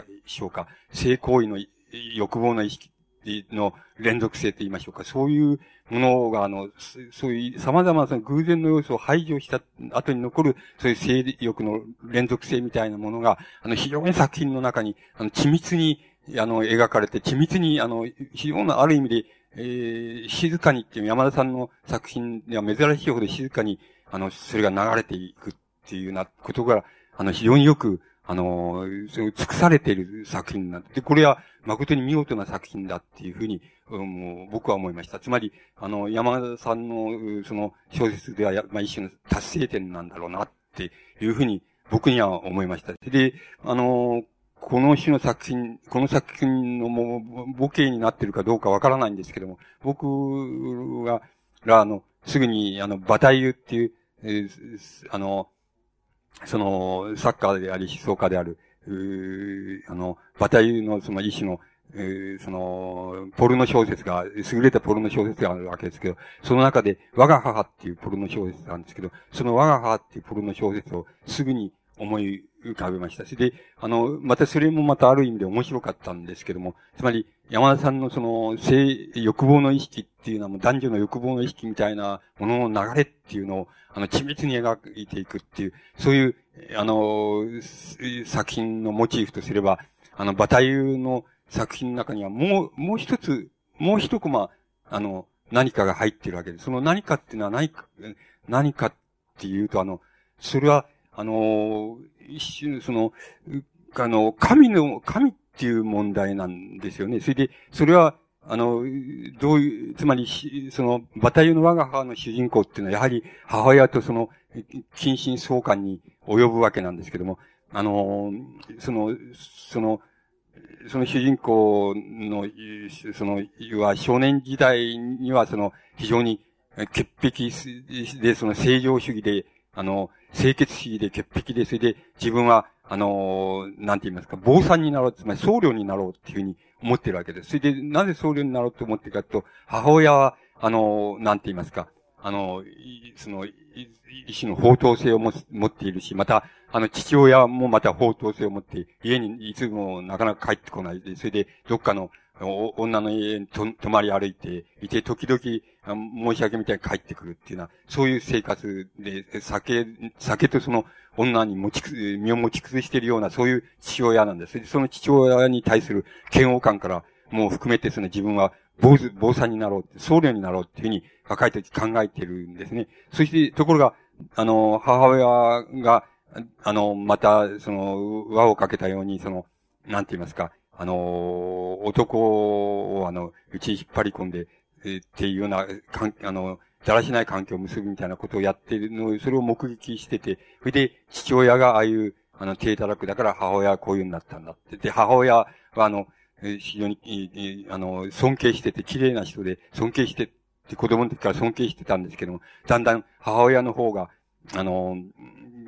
ょうか、性行為の欲望の意識。の連続性と言いましょうか、そういうものが、あの、そういう様々なその偶然の要素を排除した後に残る、そういう性欲の連続性みたいなものが、あの、非常に作品の中に、あの、緻密に、あの、描かれて、緻密に、あの、非常なある意味で、えー、静かにっていう山田さんの作品では珍しいほど静かに、あの、それが流れていくっていうようなことが、あの、非常によく、あの、尽くされている作品なんで、これは誠に見事な作品だっていうふうに、うん、僕は思いました。つまり、あの、山田さんの、その小説では、まあ、一種の達成点なんだろうなっていうふうに、僕には思いました。で、あの、この種の作品、この作品のもう、母系になってるかどうかわからないんですけども、僕が、ら、あの、すぐに、あの、バタイユっていう、えー、あの、その、サッカーであり、思想家である、あの、バタユのその一種の、その、ポルノ小説が、優れたポルノ小説があるわけですけど、その中で、我が母っていうポルノ小説なんですけど、その我が母っていうポルノ小説をすぐに思い浮かべました。それで、あの、またそれもまたある意味で面白かったんですけども、つまり、山田さんのその、性、欲望の意識っていうのはもう男女の欲望の意識みたいなものの流れっていうのを、あの、緻密に描いていくっていう、そういう、あの、作品のモチーフとすれば、あの、バタユの作品の中にはもう、もう一つ、もう一コマ、あの、何かが入ってるわけです。その何かっていうのは何か、何かっていうと、あの、それは、あの、一種、その、あの、神の、神っていう問題なんですよね。それで、それは、あの、どういう、つまり、その、バタユの我が母の主人公っていうのは、やはり母親とその、近親相関に及ぶわけなんですけども、あの、その、その、その主人公の、その、は少年時代にはその、非常に潔癖で、その正常主義で、あの、清潔主義で潔癖で、それで自分は、あの、なんて言いますか、坊さんになろう、つまり僧侶になろうっていうふうに思ってるわけです。それで、なぜ僧侶になろうと思ってるかと、母親は、あの、なんて言いますか、あの、その、意志の法当性を持っているし、また、あの、父親もまた法当性を持って、家にいつもなかなか帰ってこないで、それで、どっかの女の家にと泊まり歩いていて、時々、申し訳みたいに帰ってくるっていうのは、そういう生活で、酒、酒とその女に持ちく、身を持ち崩しているような、そういう父親なんです。その父親に対する嫌悪感から、もう含めてその自分は坊主、坊さんになろう、僧侶になろうっていうふうに若い時考えてるんですね。そして、ところが、あの、母親が、あの、また、その、輪をかけたように、その、なんて言いますか、あの、男を、あの、うち引っ張り込んで、えっていうような、かん、あの、だらしない関係を結ぶみたいなことをやってるのを、それを目撃してて、それで、父親がああいう、あの、手叩く。だから母親はこういうになったんだって。で、母親は、あの、非常に、あの、尊敬してて、綺麗な人で、尊敬してって子供の時から尊敬してたんですけども、だんだん母親の方が、あの、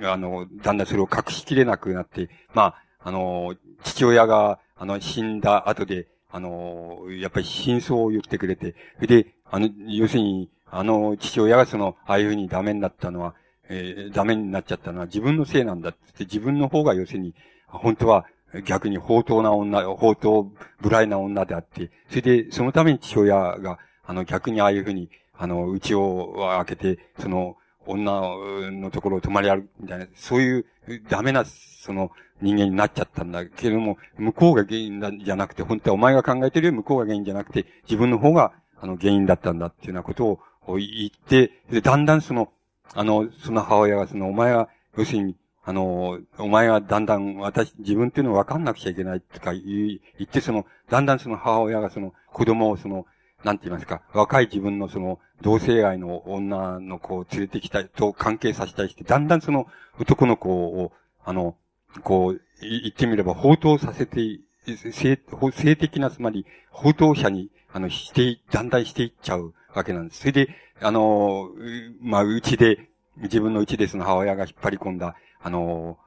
あの、だんだんそれを隠しきれなくなって、まあ、あの、父親が、あの、死んだ後で、あの、やっぱり真相を言ってくれて、それで、あの、要するに、あの、父親がその、ああいうふうにダメになったのは、えー、ダメになっちゃったのは自分のせいなんだって、自分の方が要するに、本当は逆に放蕩な女、放蕩無頼な女であって、それで、そのために父親が、あの、逆にああいうふうに、あの、家を開けて、その、女のところを泊まり歩くみたいな、そういうダメな、その、人間になっちゃったんだけれども、向こうが原因なんじゃなくて、本当はお前が考えてるより向こうが原因じゃなくて、自分の方が、あの、原因だったんだっていうようなことを言って、で、だんだんその、あの、その母親がその、お前は、要するに、あの、お前はだんだん私、自分っていうのを分かんなくちゃいけないとか言って、その、だんだんその母親がその、子供をその、なんて言いますか、若い自分のその、同性愛の女の子を連れてきたいと関係させたりして、だんだんその男の子を、あの、こう、言ってみれば、放蕩させて、性、性的な、つまり、放蕩者に、あの、して、だんだんしていっちゃうわけなんです。それで、あの、まあ、うちで、自分のうちでその母親が引っ張り込んだ、あの、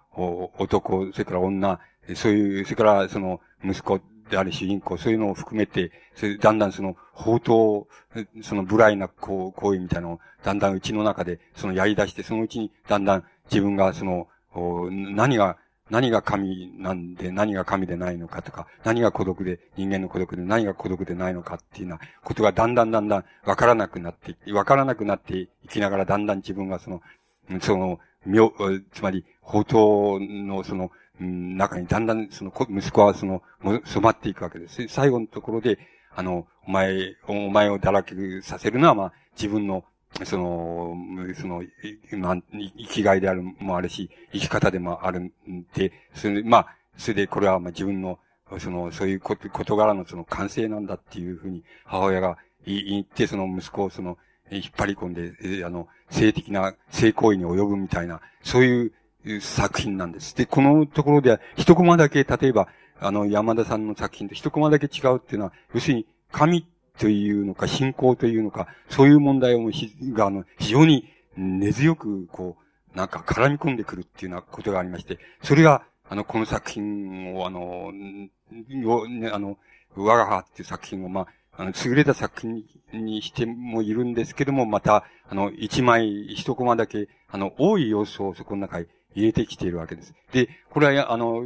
男、それから女、そういう、それからその、息子である主人公、そういうのを含めて、それだんだんその、法刀、その無頼な行為みたいなのを、だんだんうちの中で、そのやり出して、そのうちに、だんだん自分がその、何が、何が神なんで、何が神でないのかとか、何が孤独で、人間の孤独で何が孤独でないのかっていうようなことがだんだんだんだんわからなくなって、わからなくなっていきながら、だんだん自分がその、その、妙、つまり、法刀のその、中にだんだんその息子はその、染まっていくわけです。最後のところで、あの、お前、お前を堕落させるのは、まあ、自分の、その、その、まあ、生きがいであるもあるし、生き方でもあるんで、それで、まあ、それでこれはまあ自分の、その、そういうこと、事柄のその完成なんだっていうふうに母親が言って、その息子をその、引っ張り込んで、あの、性的な性行為に及ぶみたいな、そういう作品なんです。で、このところでは、一コマだけ、例えば、あの、山田さんの作品と一コマだけ違うっていうのは、要するに、神というのか、信仰というのか、そういう問題をひが、あの、非常に根強く、こう、なんか絡み込んでくるっていうようなことがありまして、それが、あの、この作品を、あの、あの、我が母っていう作品を、まあ、あの、優れた作品にしてもいるんですけども、また、あの、一枚、一コマだけ、あの、多い要素をそこの中に入れてきているわけです。で、これは、あの、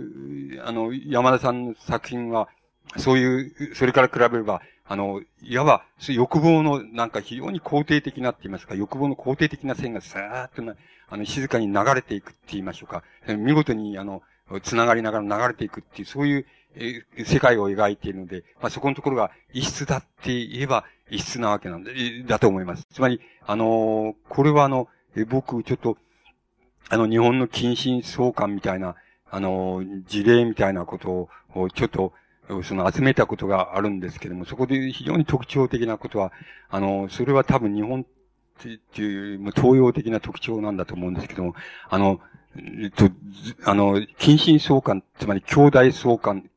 あの、山田さんの作品は、そういう、それから比べれば、あの、いわば、欲望の、なんか非常に肯定的なって言いますか、欲望の肯定的な線がさーっとな、あの、静かに流れていくって言いましょうか。見事に、あの、繋がりながら流れていくっていう、そういう、え世界を描いているので、まあ、そこのところが異質だって言えば異質なわけなんで、だと思います。つまり、あのー、これはあの、え僕、ちょっと、あの、日本の近親相関みたいな、あの、事例みたいなことを、ちょっと、その集めたことがあるんですけども、そこで非常に特徴的なことは、あの、それは多分日本っていう、東洋的な特徴なんだと思うんですけども、あの、えっと、あの、近親相関、つまり兄弟相関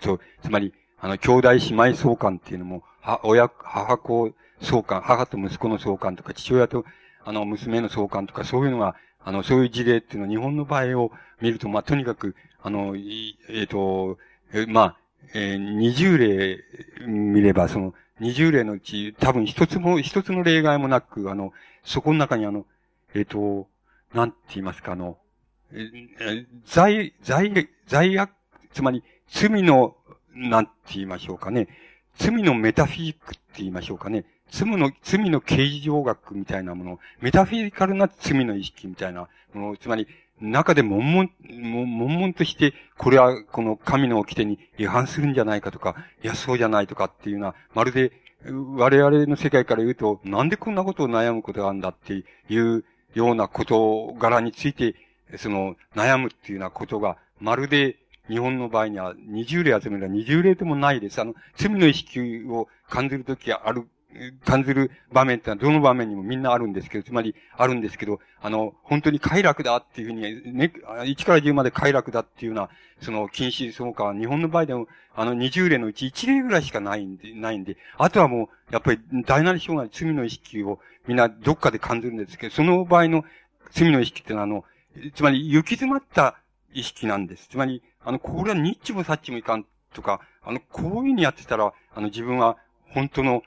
と、つまり、あの、兄弟姉妹相関っていうのも、は、親、母子相関、母と息子の相関とか、父親と、あの、娘の相関とか、そういうのが、あの、そういう事例っていうのは、日本の場合を見ると、まあ、とにかく、あの、えっ、ー、と、えまあ、えー、20例見れば、その、20例のうち、多分一つも、一つの例外もなく、あの、そこの中にあの、えっ、ー、と、なんて言いますか、あの、えー、罪、罪、罪悪、つまり、罪の、なんて言いましょうかね。罪のメタフィジックって言いましょうかね。罪の、罪の刑事上学みたいなもの、メタフィジカルな罪の意識みたいなもの、つまり、中で悶々、悶々として、これはこの神の掟に違反するんじゃないかとか、いや、そうじゃないとかっていうのは、まるで、我々の世界から言うと、なんでこんなことを悩むことがあるんだっていうような事柄について、その、悩むっていうようなことが、まるで、日本の場合には20例集めるのは20例でもないです。あの、罪の意識を感じるときある、感じる場面ってのはどの場面にもみんなあるんですけど、つまりあるんですけど、あの、本当に快楽だっていうふうに、ね、1から10まで快楽だっていうような、その禁止そのか、日本の場合でも、あの20例のうち1例ぐらいしかないんで、ないんで、あとはもう、やっぱり大なり小なり罪の意識をみんなどっかで感じるんですけど、その場合の罪の意識ってのは、あの、つまり行き詰まった意識なんです。つまり、あの、これはニッチもサッチもいかんとか、あの、こういうふうにやってたら、あの、自分は本当の、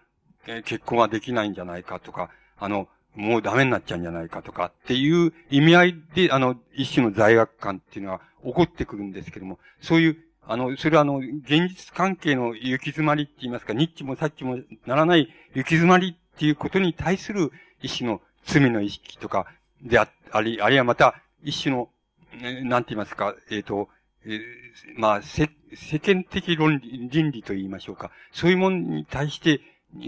え、結婚はできないんじゃないかとか、あの、もうダメになっちゃうんじゃないかとかっていう意味合いで、あの、一種の罪悪感っていうのは起こってくるんですけども、そういう、あの、それはあの、現実関係の行き詰まりって言いますか、ニッチもサッチもならない行き詰まりっていうことに対する一種の罪の意識とかであり、あるいはまた一種の、なんて言いますか、えっ、ー、と、えー、まあ、世間的論理、倫理と言いましょうか。そういうものに対して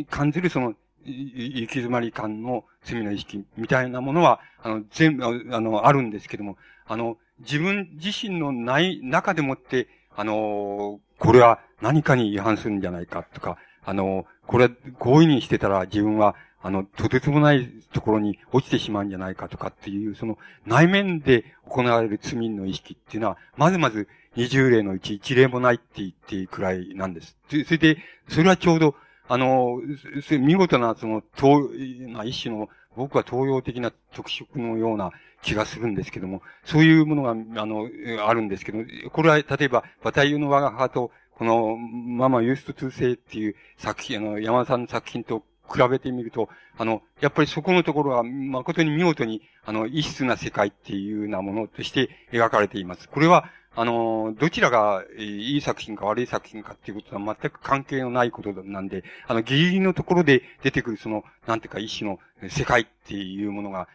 感じるその、行き詰まり感の罪の意識みたいなものは、あの、全部、あの、あるんですけども、あの、自分自身のない、中でもって、あの、これは何かに違反するんじゃないかとか、あの、これ、こういうにしてたら自分は、あの、とてつもないところに落ちてしまうんじゃないかとかっていう、その内面で行われる罪の意識っていうのは、まずまず20例のうち1例もないって言っていいくらいなんです。それで、それはちょうど、あの、見事な、その、東、な一種の、僕は東洋的な特色のような気がするんですけども、そういうものが、あの、あるんですけど、これは、例えば、バタイユの我が母と、この、ママユーストトゥーセイっていう作品、あの、山田さんの作品と比べてみると、あの、やっぱりそこのところは誠に見事に、あの、異質な世界っていうようなものとして描かれています。これは、あの、どちらがいい作品か悪い作品かっていうことは全く関係のないことなんで、あの、ギリギリのところで出てくるその、なんていうか一種の世界っていうものが、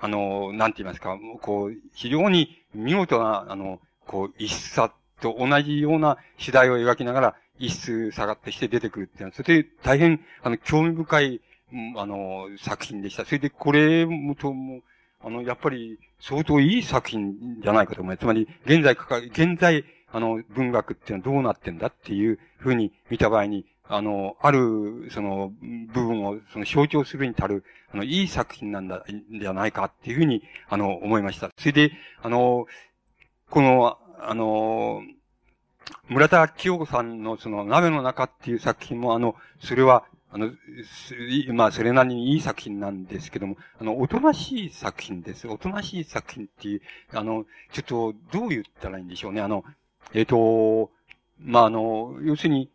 あの、なんて言いますか、こう、非常に見事な、あの、こう、一さと同じような次第を描きながら、一数下がってして出てくるっていうのは、それで大変、あの、興味深い、あの、作品でした。それで、これもと、も、あの、やっぱり、相当いい作品じゃないかと思います。つまり、現在かか、現在、あの、文学っていうのはどうなってんだっていうふうに見た場合に、あの、ある、その、部分を、その、象徴するに足る、あの、いい作品なんだ、じゃないかっていうふうに、あの、思いました。それで、あの、この、あの、村田清子さんのその鍋の中っていう作品もあの、それは、あの、すまあ、それなりにいい作品なんですけども、あの、おとなしい作品です。おとなしい作品っていう、あの、ちょっと、どう言ったらいいんでしょうね。あの、えっ、ー、と、まあ、あの、要するに、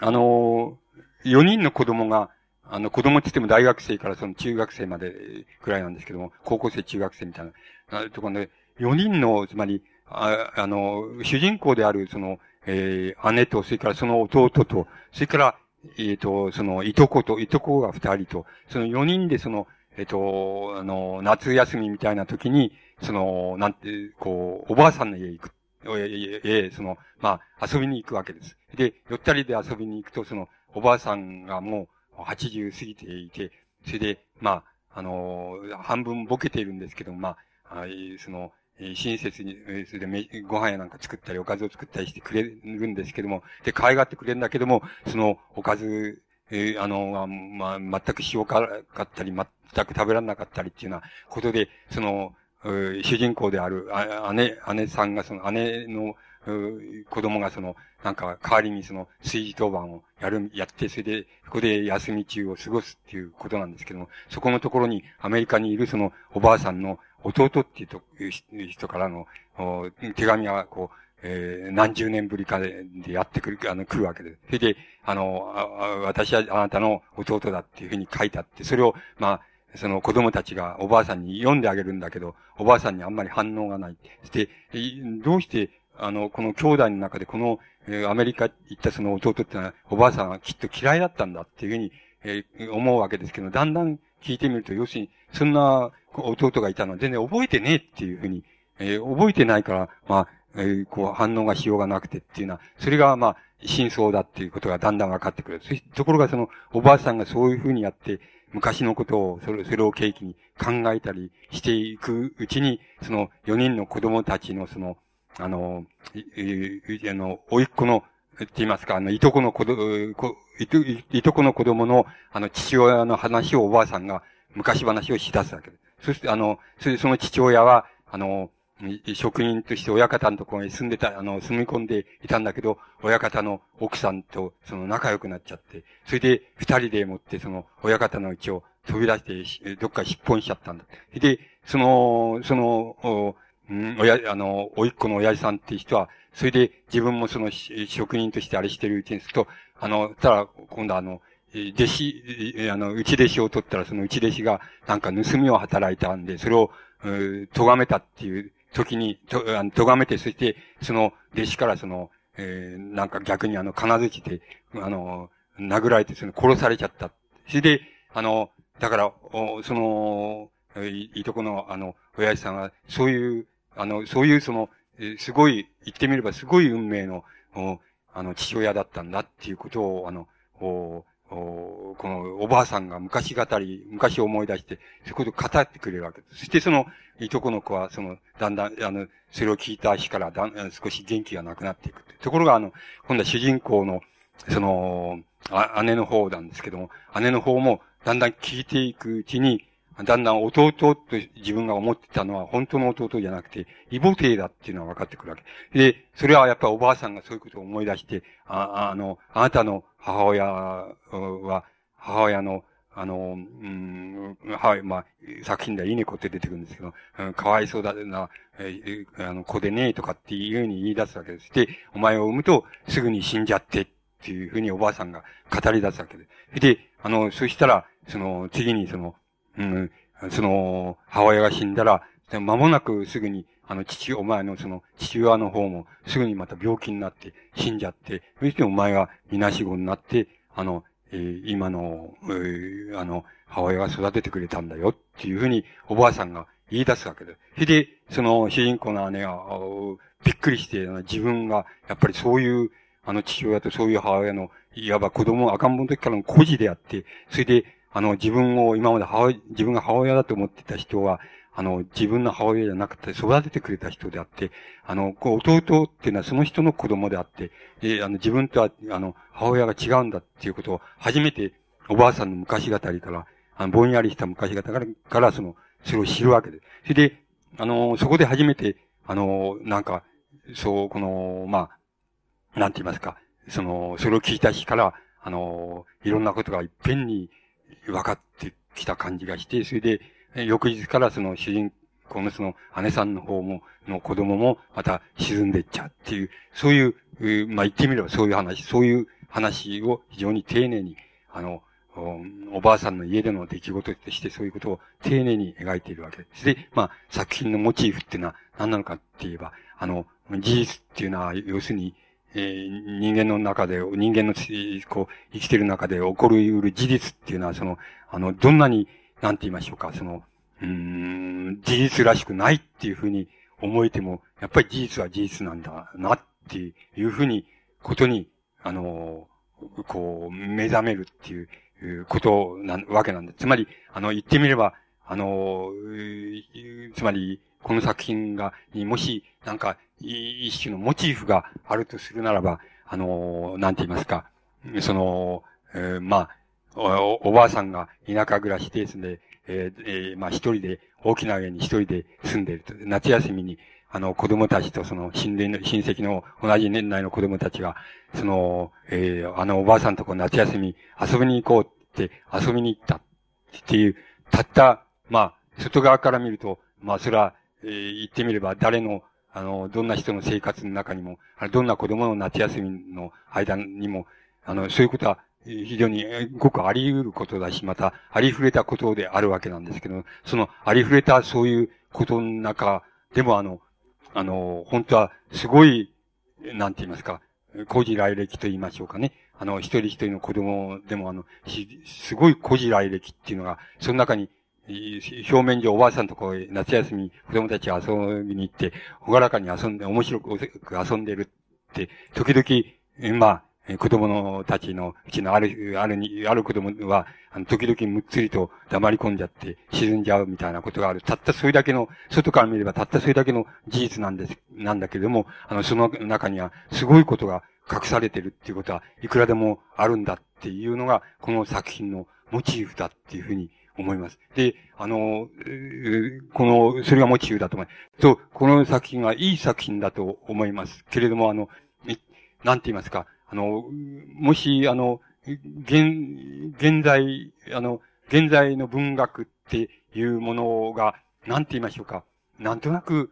あの、4人の子供が、あの、子供って言っても大学生からその中学生までくらいなんですけども、高校生、中学生みたいな、あところで、4人の、つまり、ああの、主人公である、その、えー、姉と、それからその弟と、それから、えっ、ー、と、その、いとこと、いとこが二人と、その四人でその、えっ、ー、と、あの、夏休みみたいな時に、その、なんて、こう、おばあさんの家行く。え、え、その、まあ、遊びに行くわけです。で、よったりで遊びに行くと、その、おばあさんがもう、80過ぎていて、それで、まあ、あの、半分ボケているんですけど、まあ、あその、親切に、えそれでご飯やなんか作ったり、おかずを作ったりしてくれるんですけども、で、可愛がってくれるんだけども、その、おかず、えー、あの、まあ、全く塩辛かったり、全く食べられなかったりっていうようなことで、その、主人公であるあ、姉、姉さんがその、姉の、子供がその、なんか、代わりにその、炊事当番をやる、やって、それで、ここで休み中を過ごすっていうことなんですけども、そこのところに、アメリカにいるその、おばあさんの弟っていう人からの、手紙が、こう、えー、何十年ぶりかでやってくる、あの、来るわけです。それで、あの、私はあなたの弟だっていうふうに書いてあって、それを、まあ、その子供たちがおばあさんに読んであげるんだけど、おばあさんにあんまり反応がない。して、どうして、あの、この兄弟の中でこの、えー、アメリカ行ったその弟ってのは、おばあさんはきっと嫌いだったんだっていうふうに、えー、思うわけですけど、だんだん聞いてみると、要するに、そんな弟がいたのは全然覚えてねえっていうふうに、えー、覚えてないから、まあ、えー、こう反応がしようがなくてっていうのは、それがまあ、真相だっていうことがだんだん分かってくる。ところがその、おばあさんがそういうふうにやって、昔のことを、それ、それを契機に考えたりしていくうちに、その、4人の子供たちのその、あの、えーあの、甥っ子の、って言いますか、あの、いとこの子ど、いと、いとこの子供の、あの、父親の話をおばあさんが昔話をし出すわけです。そして、あの、それその父親は、あの、職人として親方のところに住んでた、あの、住み込んでいたんだけど、親方の奥さんと、その仲良くなっちゃって、それで二人でもって、その、親方のうちを飛び出して、どっかしっぽにしちゃったんだ。で、その、その、うん、親、あの、おいっ子の親父さんっていう人は、それで自分もその職人としてあれしてるうちにすると、あの、たら、今度あの、弟子、あの、内弟子を取ったら、その内弟子が、なんか盗みを働いたんで、それを、う咎めたっていう時に、と、あ、咎めて、そして、その、弟子からその、えー、なんか逆にあの、金槌で、あの、殴られて、その、殺されちゃった。それで、あの、だから、おその、い、いとこの、あの、親父さんは、そういう、あの、そういうその、えすごい、言ってみればすごい運命の、あの、父親だったんだっていうことを、あの、おおこのおばあさんが昔語り、昔思い出して、そういうことを語ってくれるわけです。そしてその、いとこの子は、その、だんだん、あの、それを聞いた日からだん、少し元気がなくなっていく。ところが、あの、今度は主人公の、その、あ姉の方なんですけども、姉の方も、だんだん聞いていくうちに、だんだん弟と自分が思ってたのは本当の弟じゃなくて、異母弟だっていうのは分かってくるわけ。で、それはやっぱおばあさんがそういうことを思い出して、あ、あの、あなたの母親は、母親の、あの、うん、はい、まあ、作品では稲子って出てくるんですけど、うん、かわいそうだな、えあの、子でねえとかっていうふうに言い出すわけです。で、お前を産むとすぐに死んじゃってっていうふうにおばあさんが語り出すわけです。で、あの、そしたら、その、次にその、うん、その、母親が死んだら、間もなくすぐに、あの、父、お前のその、父親の方も、すぐにまた病気になって、死んじゃって、そしてお前が、みなしごになって、あの、えー、今の、えー、あの、母親が育ててくれたんだよ、っていうふうに、おばあさんが言い出すわけです。それで、その、主人公の姉が、びっくりして、自分が、やっぱりそういう、あの、父親とそういう母親の、いわば子供、赤ん坊の時からの孤児であって、それで、あの、自分を今まで母親、自分が母親だと思ってた人は、あの、自分の母親じゃなくて育ててくれた人であって、あの、こう弟っていうのはその人の子供であって、で、あの、自分とは、あの、母親が違うんだっていうことを初めておばあさんの昔語りから、あの、ぼんやりした昔語りから、からその、それを知るわけです。それで、あの、そこで初めて、あの、なんか、そう、この、まあ、なんて言いますか、その、それを聞いた日から、あの、いろんなことがいっぺんに、分かってきた感じがして、それで、翌日からその主人公のその姉さんの方も、の子供もまた沈んでっちゃうっていう、そういう、まあ言ってみればそういう話、そういう話を非常に丁寧に、あの、おばあさんの家での出来事としてそういうことを丁寧に描いているわけです。で、まあ、作品のモチーフっていうのは何なのかって言えば、あの、事実っていうのは、要するに、えー、人間の中で、人間の、こう、生きてる中で起こり得る事実っていうのは、その、あの、どんなに、なんて言いましょうか、その、うん、事実らしくないっていうふうに思えても、やっぱり事実は事実なんだなっていうふうに、ことに、あの、こう、目覚めるっていうことなわけなんです。つまり、あの、言ってみれば、あの、つまり、この作品が、にもし、なんか、一種のモチーフがあるとするならば、あの、なんて言いますか、その、えー、まあ、お、おばあさんが田舎暮らしでですね、えー、え、まあ一人で、大きな家に一人で住んでいると。夏休みに、あの、子供たちとその、親類の、親戚の同じ年代の子供たちが、その、えー、あのおばあさんとこ夏休み遊びに行こうって遊びに行ったっていう、たった、まあ、外側から見ると、まあそれは、えー、言ってみれば誰の、あの、どんな人の生活の中にも、どんな子供の夏休みの間にも、あの、そういうことは非常にごくあり得ることだし、また、ありふれたことであるわけなんですけど、そのありふれたそういうことの中でも、あの、あの、本当はすごい、なんて言いますか、古事来歴と言いましょうかね。あの、一人一人の子供でも、あの、すごい古事来歴っていうのが、その中に表面上おばあさんとこう、夏休み、子供たち遊びに行って、ほがらかに遊んで、面白く遊んでるって、時々、まあ、子供のたちのうちのある、ある、ある子供は、あの、時々むっつりと黙り込んじゃって沈んじゃうみたいなことがある。たったそれだけの、外から見ればたったそれだけの事実なんです、なんだけれども、あの、その中にはすごいことが隠されてるっていうことはいくらでもあるんだっていうのが、この作品のモチーフだっていうふうに思います。で、あの、この、それがモチーフだと思います。と、この作品はいい作品だと思います。けれども、あの、なんて言いますか、あの、もし、あの、現、現在、あの、現在の文学っていうものが、なんて言いましょうか。なんとなく、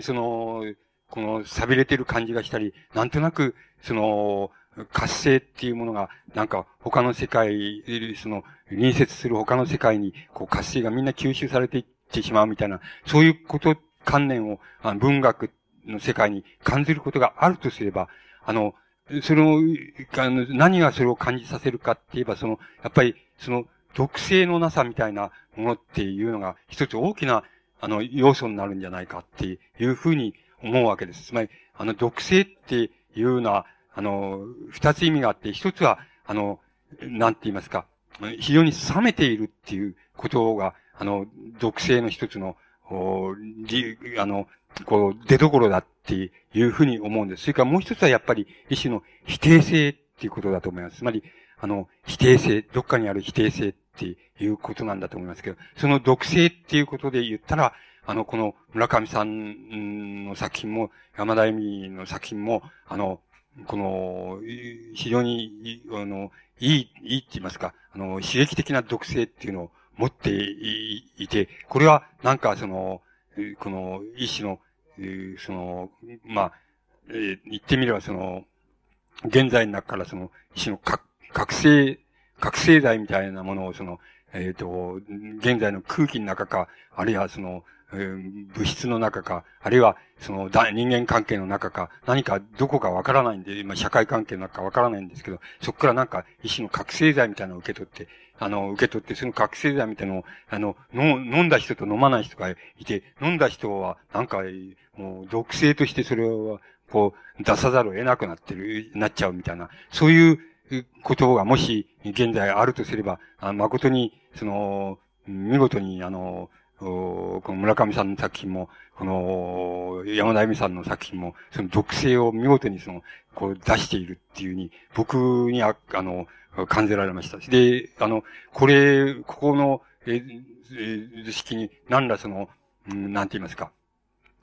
その、この、錆びれてる感じがしたり、なんとなく、その、活性っていうものが、なんか他の世界、その、隣接する他の世界に、こう活性がみんな吸収されていってしまうみたいな、そういうこと、観念を、あの文学の世界に感じることがあるとすれば、あの、その、あの、何がそれを感じさせるかって言えば、その、やっぱり、その、毒性のなさみたいなものっていうのが、一つ大きな、あの、要素になるんじゃないかっていうふうに思うわけです。つまり、あの、毒性っていうのは、あの、二つ意味があって、一つは、あの、なんて言いますか、非常に冷めているっていうことが、あの、毒性の一つの、おあの、こう、出所だっていうふうに思うんです。それからもう一つはやっぱり一種の否定性っていうことだと思います。つまり、あの、否定性、どっかにある否定性っていうことなんだと思いますけど、その毒性っていうことで言ったら、あの、この村上さんの作品も、山田恵美の作品も、あの、この、非常に、あの、いい、いいって言いますか、あの、刺激的な毒性っていうのを持っていて、これはなんかその、この一種の、その、まあ、え言ってみればその、現在の中からその、一種の覚醒、覚醒剤みたいなものをその、えっ、ー、と、現在の空気の中か、あるいはその、え、物質の中か、あるいはその人間関係の中か、何かどこかわからないんで、今社会関係の中かわからないんですけど、そこからなんか一種の覚醒剤みたいなのを受け取って、あの、受け取って、その覚醒剤みたいなのを、あの、飲んだ人と飲まない人がいて、飲んだ人はなんか、もう毒性としてそれを、こう、出さざるを得なくなってる、なっちゃうみたいな、そういうことがもし現在あるとすれば、あ誠に、その、見事に、あの、この村上さんの作品も、この山田恵美さんの作品も、その毒性を見事にその、こう出しているっていうふうに、僕にあ、あの、感じられました。で、あの、これ、ここの、え、え、図式に何らその、うん、なんて言いますか、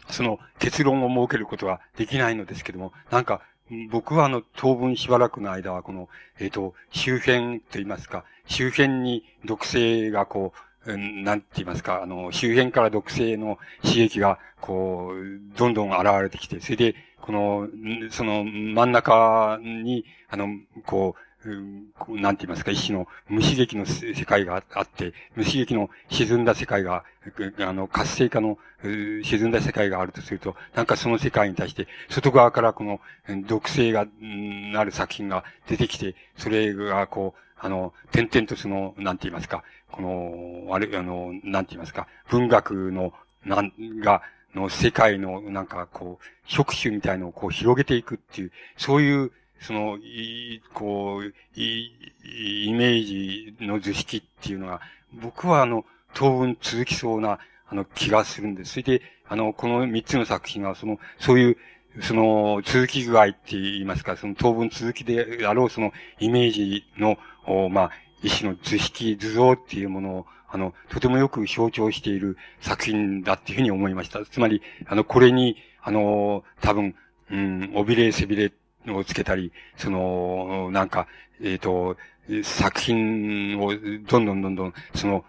その結論を設けることはできないのですけども、なんか、僕はあの、当分しばらくの間は、この、えっ、ー、と、周辺と言いますか、周辺に毒性がこう、なんて言いますか、あの、周辺から毒性の刺激が、こう、どんどん現れてきて、それで、この、その真ん中に、あの、こう、なんて言いますか、一種の無刺激の世界があって、無刺激の沈んだ世界が、あの、活性化の沈んだ世界があるとすると、なんかその世界に対して、外側からこの毒性が、なる作品が出てきて、それがこう、あの、点々とその、なんて言いますか、この、あれ、あの、なんて言いますか、文学の、なん、が、の世界の、なんかこう、触手みたいのをこう広げていくっていう、そういう、その、いこう、い、イメージの図式っていうのが、僕はあの、当分続きそうな、あの、気がするんです。それで、あの、この三つの作品は、その、そういう、その、続き具合って言いますか、その当分続きであろう、その、イメージの、おまあ、一種の図式、図像っていうものを、あの、とてもよく象徴している作品だっていうふうに思いました。つまり、あの、これに、あの、多分、うん、おびれ背びれをつけたり、その、なんか、えっ、ー、と、作品をどんどんどんどん、その、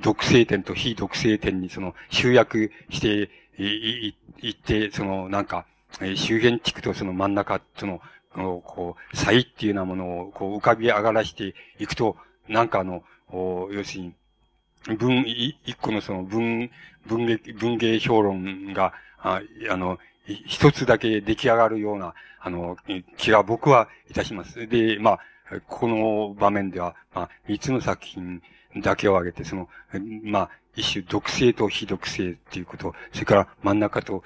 独性点と非独性点にその集約してい、いって、その、なんか、周辺地区とその真ん中、その、こう、差異っていうようなものを、こう、浮かび上がらしていくと、なんかあの、要するに、文、一個のその文、文芸、文芸評論が、ああの、一つだけ出来上がるような、あの、気が僕はいたします。で、まあ、この場面では、まあ、三つの作品だけを挙げて、その、まあ、一種毒性と非毒性っていうこと、それから真ん中と、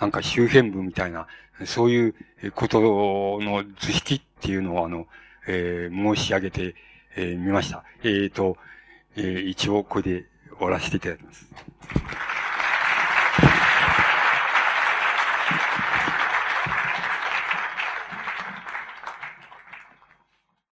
なんか周辺部みたいな、そういうことの図式っていうのを、あの、えー、申し上げて、えー、ました。えっ、ー、と、えー、一応これで終わらせていただきます。